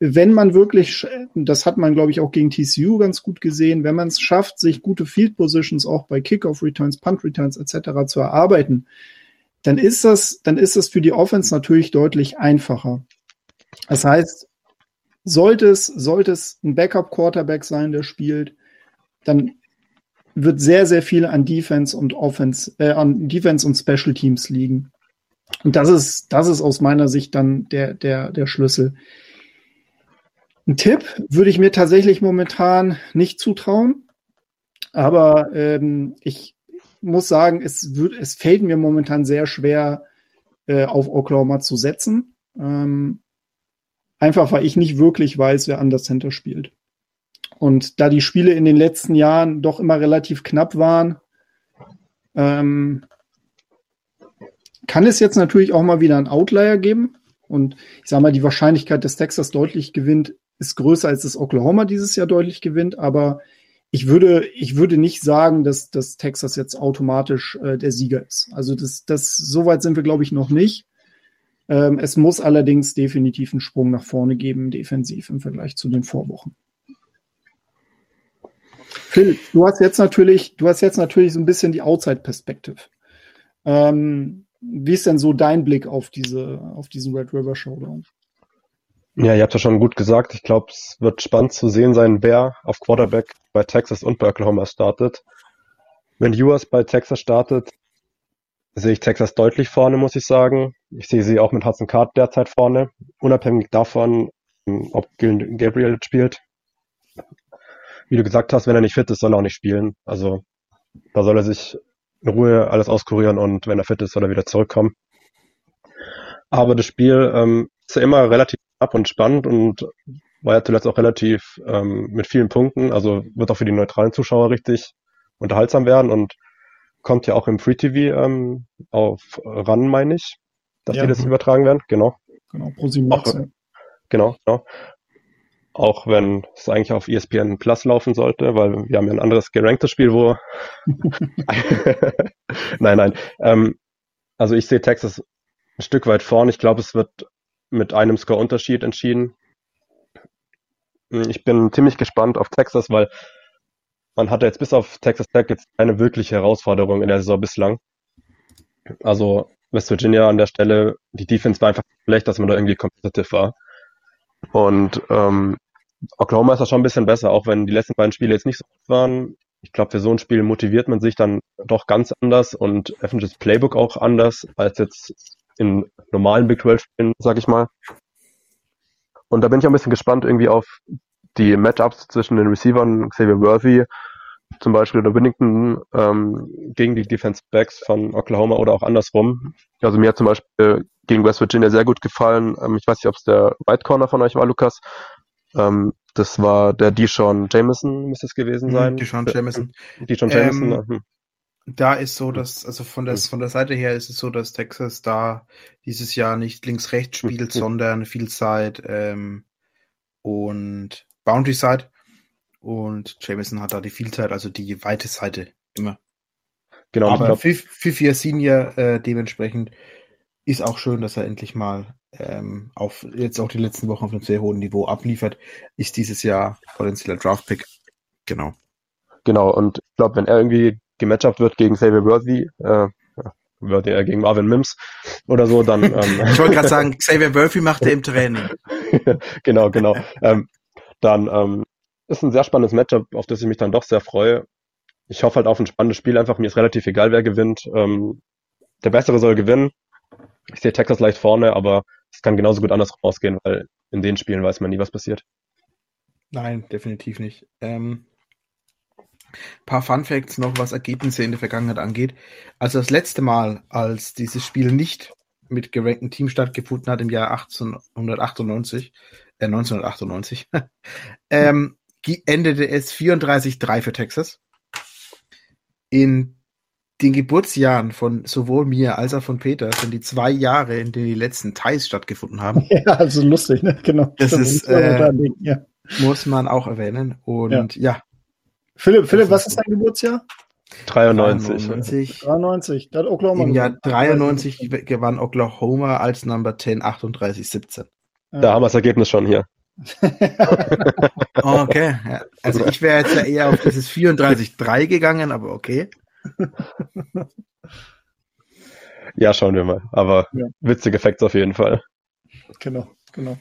wenn man wirklich, das hat man, glaube ich, auch gegen TCU ganz gut gesehen, wenn man es schafft, sich gute Field Positions auch bei Kickoff Returns, Punt Returns etc. zu erarbeiten, dann ist das, dann ist das für die Offense natürlich deutlich einfacher. Das heißt, sollte es, sollte es ein Backup-Quarterback sein, der spielt, dann wird sehr, sehr viel an Defense und Offense, äh, an Defense und Special Teams liegen. Und das ist, das ist aus meiner Sicht dann der, der, der Schlüssel. Ein Tipp würde ich mir tatsächlich momentan nicht zutrauen. Aber ähm, ich muss sagen, es, wird, es fällt mir momentan sehr schwer, äh, auf Oklahoma zu setzen. Ähm, einfach weil ich nicht wirklich weiß, wer an der Center spielt. Und da die Spiele in den letzten Jahren doch immer relativ knapp waren, ähm, kann es jetzt natürlich auch mal wieder einen Outlier geben. Und ich sage mal, die Wahrscheinlichkeit, dass Texas deutlich gewinnt, ist größer als das Oklahoma dieses Jahr deutlich gewinnt. Aber ich würde, ich würde nicht sagen, dass, dass Texas jetzt automatisch äh, der Sieger ist. Also das, das, so weit sind wir, glaube ich, noch nicht. Ähm, es muss allerdings definitiv einen Sprung nach vorne geben, defensiv im Vergleich zu den Vorwochen. Phil, du hast jetzt natürlich, du hast jetzt natürlich so ein bisschen die Outside-Perspektive. Ähm, wie ist denn so dein Blick auf diese, auf diesen Red River Showdown? Ja, ihr habt ja schon gut gesagt. Ich glaube, es wird spannend zu sehen sein, wer auf Quarterback bei Texas und bei Oklahoma startet. Wenn Ewers bei Texas startet, sehe ich Texas deutlich vorne, muss ich sagen. Ich sehe sie auch mit Hudson Card derzeit vorne. Unabhängig davon, ob Gabriel spielt. Wie du gesagt hast, wenn er nicht fit ist, soll er auch nicht spielen. Also da soll er sich in Ruhe alles auskurieren und wenn er fit ist, soll er wieder zurückkommen. Aber das Spiel ähm, ist ja immer relativ ab und spannend und war ja zuletzt auch relativ ähm, mit vielen Punkten. Also wird auch für die neutralen Zuschauer richtig unterhaltsam werden und kommt ja auch im Free TV ähm, auf ran, meine ich, dass ja. die das übertragen werden. Genau. Genau, pro 7 auch, Genau, genau. Auch wenn es eigentlich auf ESPN Plus laufen sollte, weil wir haben ja ein anderes geranktes Spiel, wo. nein, nein. Ähm, also ich sehe Texas ein Stück weit vorn. Ich glaube, es wird mit einem Score-Unterschied entschieden. Ich bin ziemlich gespannt auf Texas, weil man hatte jetzt bis auf Texas Tech jetzt keine wirkliche Herausforderung in der Saison bislang. Also West Virginia an der Stelle, die Defense war einfach schlecht, dass man da irgendwie competitive war. Und ähm, Oklahoma ist da schon ein bisschen besser, auch wenn die letzten beiden Spiele jetzt nicht so gut waren. Ich glaube, für so ein Spiel motiviert man sich dann doch ganz anders und öffnet das Playbook auch anders als jetzt in normalen Big 12 Spielen, sag ich mal. Und da bin ich auch ein bisschen gespannt irgendwie auf die Matchups zwischen den Receivern Xavier Worthy zum Beispiel oder Winnington ähm, gegen die Defense Backs von Oklahoma oder auch andersrum. Also mir hat zum Beispiel gegen West Virginia sehr gut gefallen. Ähm, ich weiß nicht, ob es der Right Corner von euch war, Lukas. Ähm, das war der Deshaun Jameson, müsste es gewesen mhm, sein. Deshaun Jameson. Deshaun Jameson. Ähm, hm. Da ist so, dass, also von der, von der Seite her ist es so, dass Texas da dieses Jahr nicht links-rechts spielt, sondern viel Zeit ähm, und Boundary Side. Und Jameson hat da die Vielzeit, also die weite Seite immer. Genau. Aber Fifi Senior äh, dementsprechend ist auch schön, dass er endlich mal ähm, auf jetzt auch die letzten Wochen auf einem sehr hohen Niveau abliefert. Ist dieses Jahr potenzieller Draftpick. Genau. Genau, und ich glaube, wenn er irgendwie gematchupt wird gegen Xavier Worthy, äh, Worthy äh, gegen Marvin Mims oder so, dann. Ähm, ich wollte gerade sagen, Xavier Worthy macht er im Training. genau, genau. Ähm, dann ähm, ist ein sehr spannendes Matchup, auf das ich mich dann doch sehr freue. Ich hoffe halt auf ein spannendes Spiel einfach. Mir ist relativ egal, wer gewinnt. Ähm, der Bessere soll gewinnen. Ich sehe Texas leicht vorne, aber es kann genauso gut andersrum ausgehen, weil in den Spielen weiß man nie, was passiert. Nein, definitiv nicht. Ähm, paar Fun Facts noch, was Ergebnisse in der Vergangenheit angeht. Also das letzte Mal, als dieses Spiel nicht mit gerankten Team stattgefunden hat, im Jahr 1898, äh, 1998, ähm, endete es 34-3 für Texas. In den Geburtsjahren von sowohl mir als auch von Peter sind die zwei Jahre, in denen die letzten Ties stattgefunden haben. Ja, also lustig, ne? Genau. Das, das ist, äh, ja. muss man auch erwähnen. Und ja. ja. Philipp, Philipp, was ist dein Geburtsjahr? 93. 93. 93. Da hat Oklahoma Im Jahr 93 gewann Oklahoma als Number 10 38-17. Da haben wir das Ergebnis schon hier. oh, okay. Also ich wäre jetzt ja eher auf dieses 34-3 gegangen, aber okay. ja, schauen wir mal. Aber ja. witzige Facts auf jeden Fall. Genau, genau.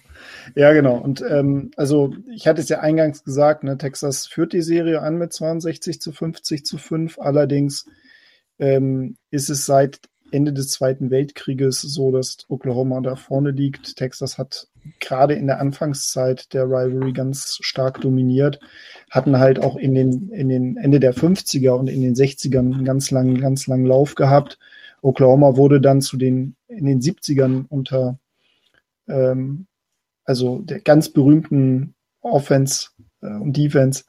Ja, genau. Und ähm, also ich hatte es ja eingangs gesagt, ne, Texas führt die Serie an mit 62 zu 50 zu 5. Allerdings ähm, ist es seit Ende des Zweiten Weltkrieges so, dass Oklahoma da vorne liegt. Texas hat gerade in der Anfangszeit der Rivalry ganz stark dominiert, hatten halt auch in den, in den Ende der 50er und in den 60ern einen ganz langen, ganz langen Lauf gehabt. Oklahoma wurde dann zu den, in den 70ern unter, ähm, also der ganz berühmten Offense äh, und Defense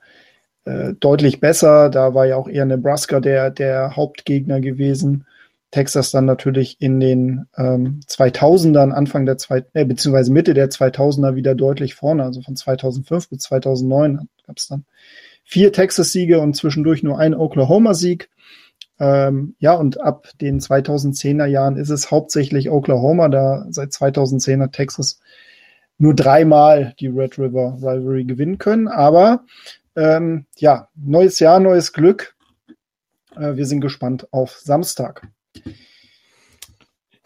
äh, deutlich besser. Da war ja auch eher Nebraska der, der Hauptgegner gewesen. Texas dann natürlich in den ähm, 2000ern, Anfang der zwei, äh, beziehungsweise Mitte der 2000er wieder deutlich vorne, also von 2005 bis 2009 gab es dann vier Texas-Siege und zwischendurch nur ein Oklahoma-Sieg. Ähm, ja, und ab den 2010er Jahren ist es hauptsächlich Oklahoma, da seit 2010 hat Texas nur dreimal die Red River Rivalry gewinnen können. Aber ähm, ja, neues Jahr, neues Glück. Äh, wir sind gespannt auf Samstag.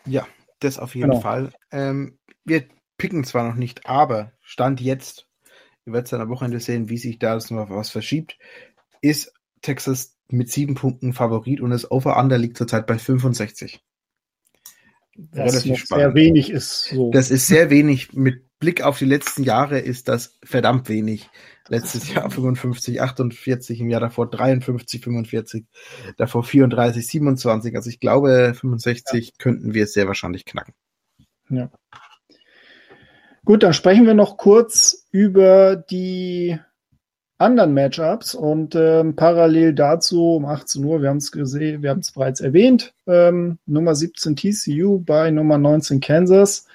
Ja, das auf jeden genau. Fall. Ähm, wir picken zwar noch nicht, aber Stand jetzt, ihr werdet es dann am Wochenende sehen, wie sich da noch was verschiebt, ist Texas mit sieben Punkten Favorit und das Over-Under liegt zurzeit bei 65. Das Relativ spannend. sehr wenig ist. So. Das ist sehr wenig. Mit Blick auf die letzten Jahre ist das verdammt wenig. Letztes Jahr 55, 48, im Jahr davor 53, 45, davor 34, 27. Also ich glaube, 65 ja. könnten wir sehr wahrscheinlich knacken. Ja. Gut, dann sprechen wir noch kurz über die anderen Matchups und ähm, parallel dazu um 18 Uhr, wir haben es gesehen, wir haben es bereits erwähnt, ähm, Nummer 17 TCU bei Nummer 19 Kansas.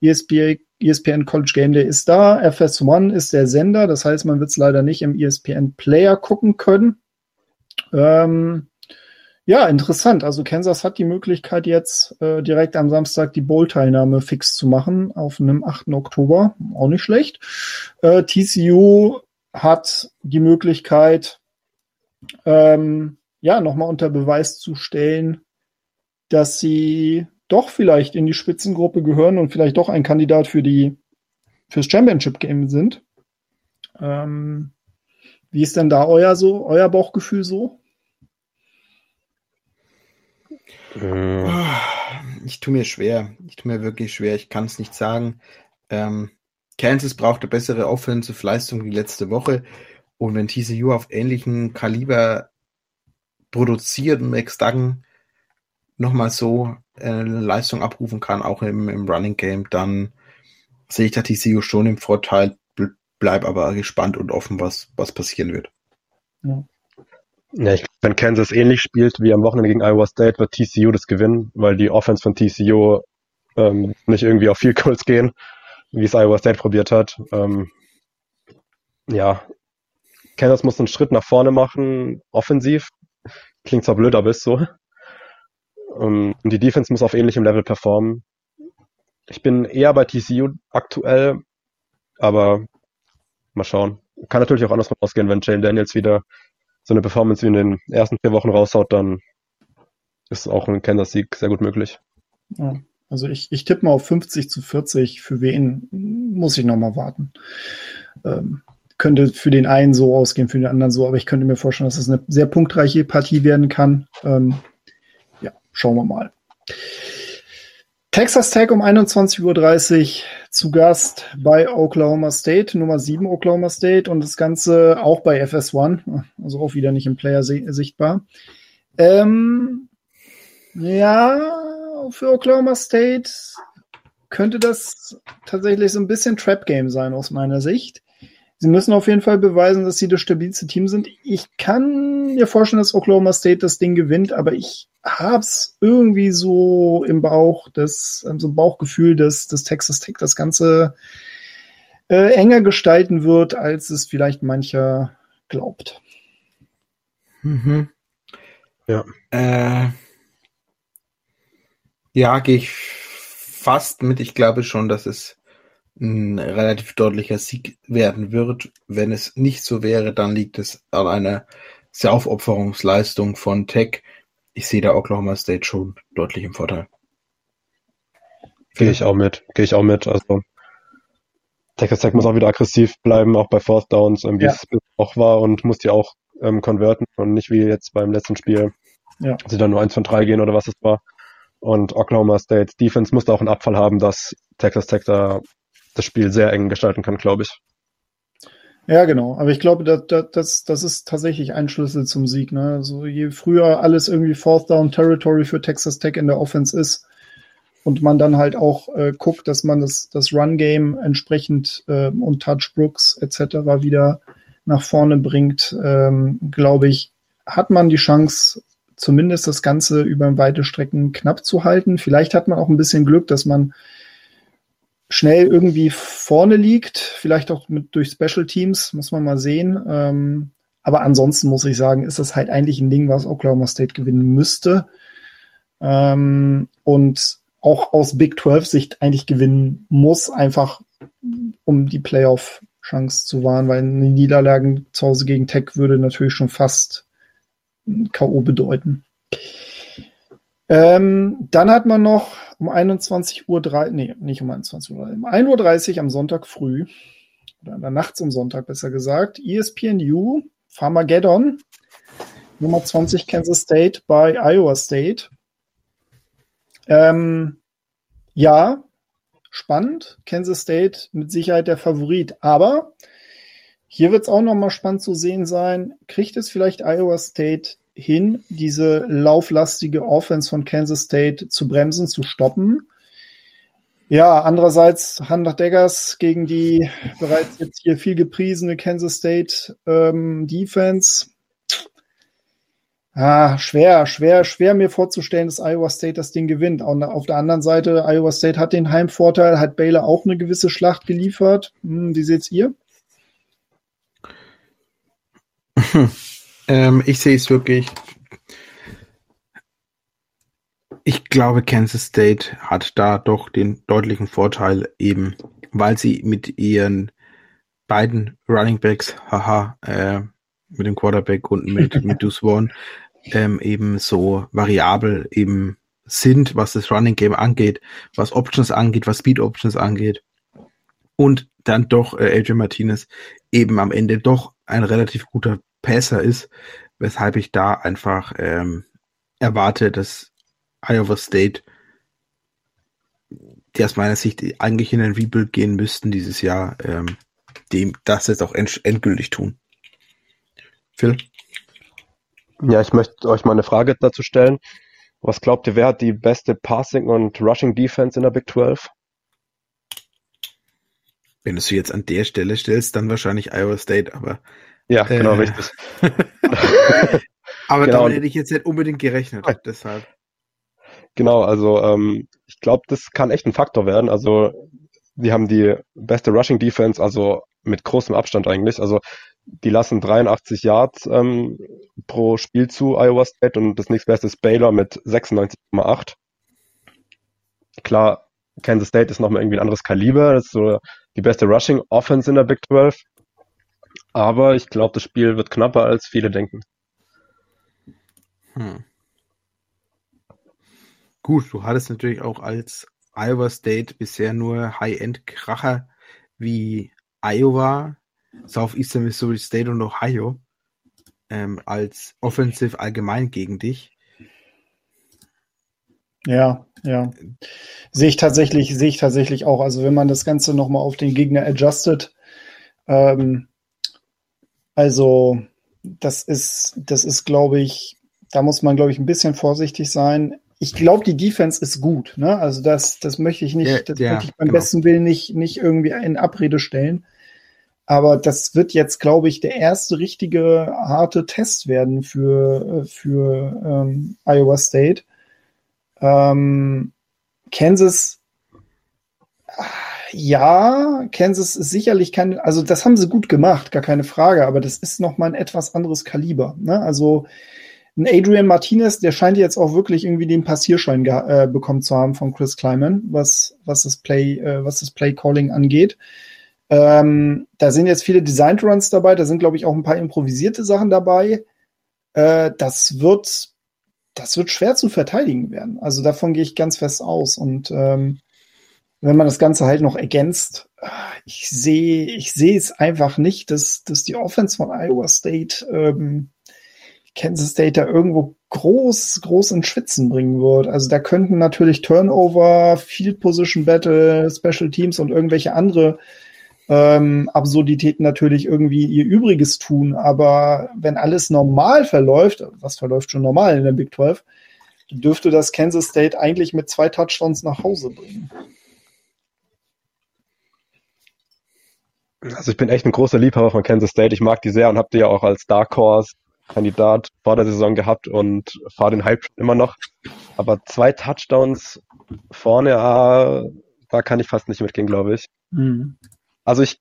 ESPN, ESPN College Game Day ist da, FS1 ist der Sender, das heißt, man wird es leider nicht im ESPN Player gucken können. Ähm, ja, interessant. Also Kansas hat die Möglichkeit jetzt äh, direkt am Samstag die Bowl-Teilnahme fix zu machen auf einem 8. Oktober. Auch nicht schlecht. Äh, TCU hat die Möglichkeit, ähm, ja, nochmal unter Beweis zu stellen, dass sie doch vielleicht in die Spitzengruppe gehören und vielleicht doch ein Kandidat für die fürs Championship Game sind. Ähm, wie ist denn da euer so, euer Bauchgefühl so? Äh. Ich tue mir schwer. Ich tue mir wirklich schwer. Ich kann es nicht sagen. Ähm, Kansas braucht eine bessere Offensive-Leistung wie letzte Woche. Und wenn TCU auf ähnlichem Kaliber produziert und Max Duggan nochmal so eine Leistung abrufen kann, auch im, im Running Game, dann sehe ich da TCU schon im Vorteil, bleib aber gespannt und offen, was, was passieren wird. Ja. Ja, ich, wenn Kansas ähnlich spielt wie am Wochenende gegen Iowa State, wird TCU das gewinnen, weil die Offense von TCU ähm, nicht irgendwie auf viel Goals gehen, wie es Iowa State probiert hat. Ähm, ja, Kansas muss einen Schritt nach vorne machen, offensiv. Klingt zwar blöd, aber ist so. Ähm, und die Defense muss auf ähnlichem Level performen. Ich bin eher bei TCU aktuell, aber mal schauen. Kann natürlich auch andersrum ausgehen, wenn Jane Daniels wieder so eine Performance wie in den ersten vier Wochen raushaut, dann ist auch ein Kansas-Sieg sehr gut möglich. Ja. Also ich, ich tippe mal auf 50 zu 40. Für wen muss ich nochmal warten. Ähm, könnte für den einen so ausgehen, für den anderen so, aber ich könnte mir vorstellen, dass es das eine sehr punktreiche Partie werden kann. Ähm, schauen wir mal. Texas Tech um 21.30 Uhr zu Gast bei Oklahoma State, Nummer 7 Oklahoma State und das Ganze auch bei FS1, also auch wieder nicht im Player sichtbar. Ähm, ja, für Oklahoma State könnte das tatsächlich so ein bisschen Trap Game sein aus meiner Sicht. Sie müssen auf jeden Fall beweisen, dass sie das stabilste Team sind. Ich kann mir vorstellen, dass Oklahoma State das Ding gewinnt, aber ich hab's irgendwie so im Bauch, das, so ein Bauchgefühl, dass, dass Texas Tech das Ganze äh, enger gestalten wird, als es vielleicht mancher glaubt. Mhm. Ja. Äh, ja, gehe ich fast mit. Ich glaube schon, dass es ein relativ deutlicher Sieg werden wird. Wenn es nicht so wäre, dann liegt es an einer sehr Aufopferungsleistung von Tech. Ich sehe da Oklahoma State schon deutlich im Vorteil. Gehe ich auch mit. Gehe ich auch mit. Also Texas Tech muss auch wieder aggressiv bleiben, auch bei Fourth Downs, ähm, wie ja. es auch war und muss die auch ähm, konverten und nicht wie jetzt beim letzten Spiel, ja. sie dann nur eins von drei gehen oder was es war. Und Oklahoma State Defense musste auch einen Abfall haben, dass Texas Tech da das Spiel sehr eng gestalten kann, glaube ich. Ja, genau. Aber ich glaube, das, das, das ist tatsächlich ein Schlüssel zum Sieg. Ne? Also je früher alles irgendwie Fourth Down Territory für Texas Tech in der Offense ist und man dann halt auch äh, guckt, dass man das, das Run-Game entsprechend äh, und Touch Brooks etc. wieder nach vorne bringt, ähm, glaube ich, hat man die Chance, zumindest das Ganze über weite Strecken knapp zu halten. Vielleicht hat man auch ein bisschen Glück, dass man schnell irgendwie vorne liegt, vielleicht auch mit durch Special Teams, muss man mal sehen. Ähm, aber ansonsten muss ich sagen, ist das halt eigentlich ein Ding, was Oklahoma State gewinnen müsste. Ähm, und auch aus Big 12 Sicht eigentlich gewinnen muss, einfach um die Playoff-Chance zu wahren, weil eine Niederlagen zu Hause gegen Tech würde natürlich schon fast K.O. bedeuten. Ähm, dann hat man noch um 21 Uhr, nee, nicht um 21 Uhr, um 1.30 Uhr am Sonntag früh, oder nachts am Sonntag besser gesagt, ESPNU, Farmageddon, Nummer 20 Kansas State bei Iowa State. Ähm, ja, spannend. Kansas State mit Sicherheit der Favorit. Aber hier wird es auch nochmal spannend zu sehen sein. Kriegt es vielleicht Iowa State hin, diese lauflastige Offense von Kansas State zu bremsen, zu stoppen. Ja, andererseits Hunter Daggers gegen die bereits jetzt hier viel gepriesene Kansas State ähm, Defense. Ah, schwer, schwer, schwer mir vorzustellen, dass Iowa State das Ding gewinnt. Und auf der anderen Seite, Iowa State hat den Heimvorteil, hat Baylor auch eine gewisse Schlacht geliefert. Hm, wie seht's ihr? Ähm, ich sehe es wirklich. Ich glaube, Kansas State hat da doch den deutlichen Vorteil, eben weil sie mit ihren beiden Running Backs, haha, äh, mit dem Quarterback und mit, mit Vaughn, ähm, eben so variabel eben sind, was das Running Game angeht, was Options angeht, was Speed Options angeht. Und dann doch äh, Adrian Martinez eben am Ende doch ein relativ guter Passer ist, weshalb ich da einfach ähm, erwarte, dass Iowa State, die aus meiner Sicht eigentlich in ein Rebuild gehen müssten dieses Jahr, ähm, dem das jetzt auch end endgültig tun. Phil? Ja, ich möchte euch mal eine Frage dazu stellen. Was glaubt ihr, wer hat die beste Passing und Rushing Defense in der Big 12? Wenn du sie jetzt an der Stelle stellst, dann wahrscheinlich Iowa State, aber ja, genau, äh, richtig. Aber genau. damit hätte ich jetzt nicht unbedingt gerechnet, deshalb. Genau, also ähm, ich glaube, das kann echt ein Faktor werden. Also die haben die beste Rushing Defense, also mit großem Abstand eigentlich. Also die lassen 83 Yards ähm, pro Spiel zu Iowa State und das nächstbeste ist Baylor mit 96,8. Klar, Kansas State ist nochmal irgendwie ein anderes Kaliber. Das ist so die beste Rushing Offense in der Big 12. Aber ich glaube, das Spiel wird knapper, als viele denken. Hm. Gut, du hattest natürlich auch als Iowa State bisher nur High-End-Kracher wie Iowa, Southeastern Missouri State und Ohio ähm, als Offensive allgemein gegen dich. Ja, ja. Sehe ich tatsächlich, sehe ich tatsächlich auch. Also wenn man das Ganze nochmal auf den Gegner adjustet, ähm, also, das ist, das ist, glaube ich, da muss man, glaube ich, ein bisschen vorsichtig sein. Ich glaube, die Defense ist gut. Ne? Also das, das möchte ich nicht, ja, das ja, möchte ich beim genau. besten Willen nicht, nicht irgendwie in Abrede stellen. Aber das wird jetzt, glaube ich, der erste richtige harte Test werden für, für ähm, Iowa State. Ähm, Kansas ja, Kansas ist sicherlich kein, also das haben sie gut gemacht, gar keine Frage, aber das ist noch mal ein etwas anderes Kaliber. Ne? Also ein Adrian Martinez, der scheint jetzt auch wirklich irgendwie den Passierschein äh, bekommen zu haben von Chris Kleiman, was, was das Play, äh, was das Play Calling angeht. Ähm, da sind jetzt viele Designed Runs dabei, da sind, glaube ich, auch ein paar improvisierte Sachen dabei. Äh, das wird, das wird schwer zu verteidigen werden. Also davon gehe ich ganz fest aus. Und ähm, wenn man das Ganze halt noch ergänzt, ich sehe, ich sehe es einfach nicht, dass, dass die Offense von Iowa State ähm, Kansas State da irgendwo groß, groß ins Schwitzen bringen wird. Also da könnten natürlich Turnover, Field Position Battle, Special Teams und irgendwelche andere ähm, Absurditäten natürlich irgendwie ihr Übriges tun. Aber wenn alles normal verläuft, was verläuft schon normal in der Big 12, dürfte das Kansas State eigentlich mit zwei Touchdowns nach Hause bringen. Also ich bin echt ein großer Liebhaber von Kansas State. Ich mag die sehr und habe die ja auch als Dark Horse Kandidat vor der Saison gehabt und fahre den Hype immer noch. Aber zwei Touchdowns vorne, äh, da kann ich fast nicht mitgehen, glaube ich. Mhm. Also ich,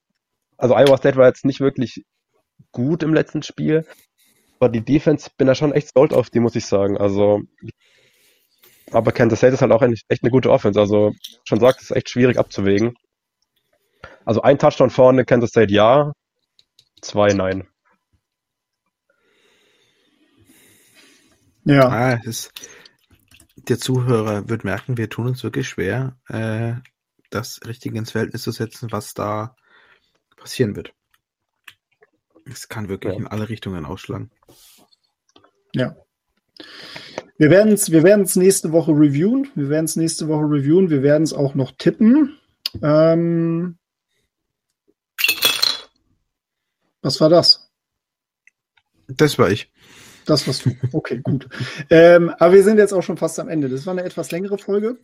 also Iowa State war jetzt nicht wirklich gut im letzten Spiel, aber die Defense bin da schon echt stolz auf die, muss ich sagen. Also, aber Kansas State ist halt auch echt eine gute Offense. Also, schon sagt, es ist echt schwierig abzuwägen. Also ein Touchdown vorne, Kansas State ja, zwei nein. Ja. Ah, ist, der Zuhörer wird merken, wir tun uns wirklich schwer, äh, das richtig ins Verhältnis zu setzen, was da passieren wird. Es kann wirklich ja. in alle Richtungen ausschlagen. Ja. Wir werden es wir werden's nächste Woche reviewen. Wir werden es nächste Woche reviewen. Wir werden es auch noch tippen. Ähm, was war das? Das war ich. Das warst du. Okay, gut. ähm, aber wir sind jetzt auch schon fast am Ende. Das war eine etwas längere Folge.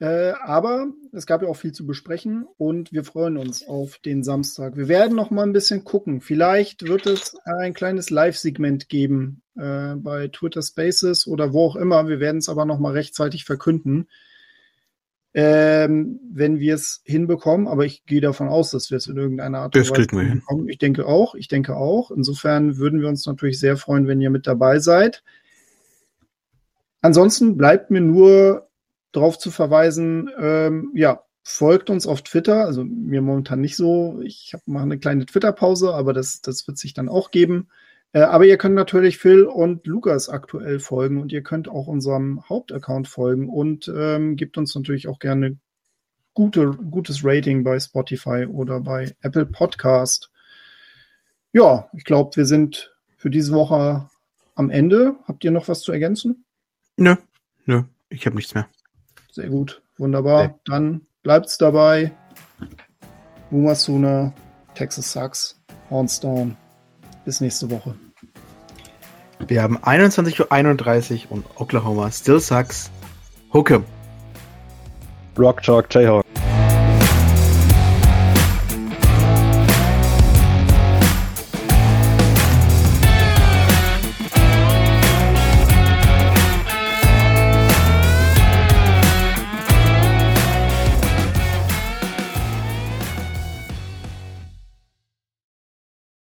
Äh, aber es gab ja auch viel zu besprechen und wir freuen uns auf den Samstag. Wir werden noch mal ein bisschen gucken. Vielleicht wird es ein kleines Live-Segment geben äh, bei Twitter Spaces oder wo auch immer. Wir werden es aber noch mal rechtzeitig verkünden ähm, wenn wir es hinbekommen. Aber ich gehe davon aus, dass wir es in irgendeiner Art und Weise hinbekommen. Ich denke auch, ich denke auch. Insofern würden wir uns natürlich sehr freuen, wenn ihr mit dabei seid. Ansonsten bleibt mir nur darauf zu verweisen, ähm, ja, folgt uns auf Twitter. Also mir momentan nicht so. Ich mache eine kleine Twitter-Pause, aber das, das wird sich dann auch geben. Äh, aber ihr könnt natürlich Phil und Lukas aktuell folgen und ihr könnt auch unserem Hauptaccount folgen und ähm, gebt uns natürlich auch gerne gute, gutes Rating bei Spotify oder bei Apple Podcast. Ja, ich glaube, wir sind für diese Woche am Ende. Habt ihr noch was zu ergänzen? Nö, nö, ich habe nichts mehr. Sehr gut, wunderbar. Nee. Dann bleibt's dabei. Umasuna, Texas Sucks, Hornstone. Bis nächste Woche. Wir haben 21.31 Uhr und Oklahoma still sucks. Hookem. Rock Chalk Jayhawk.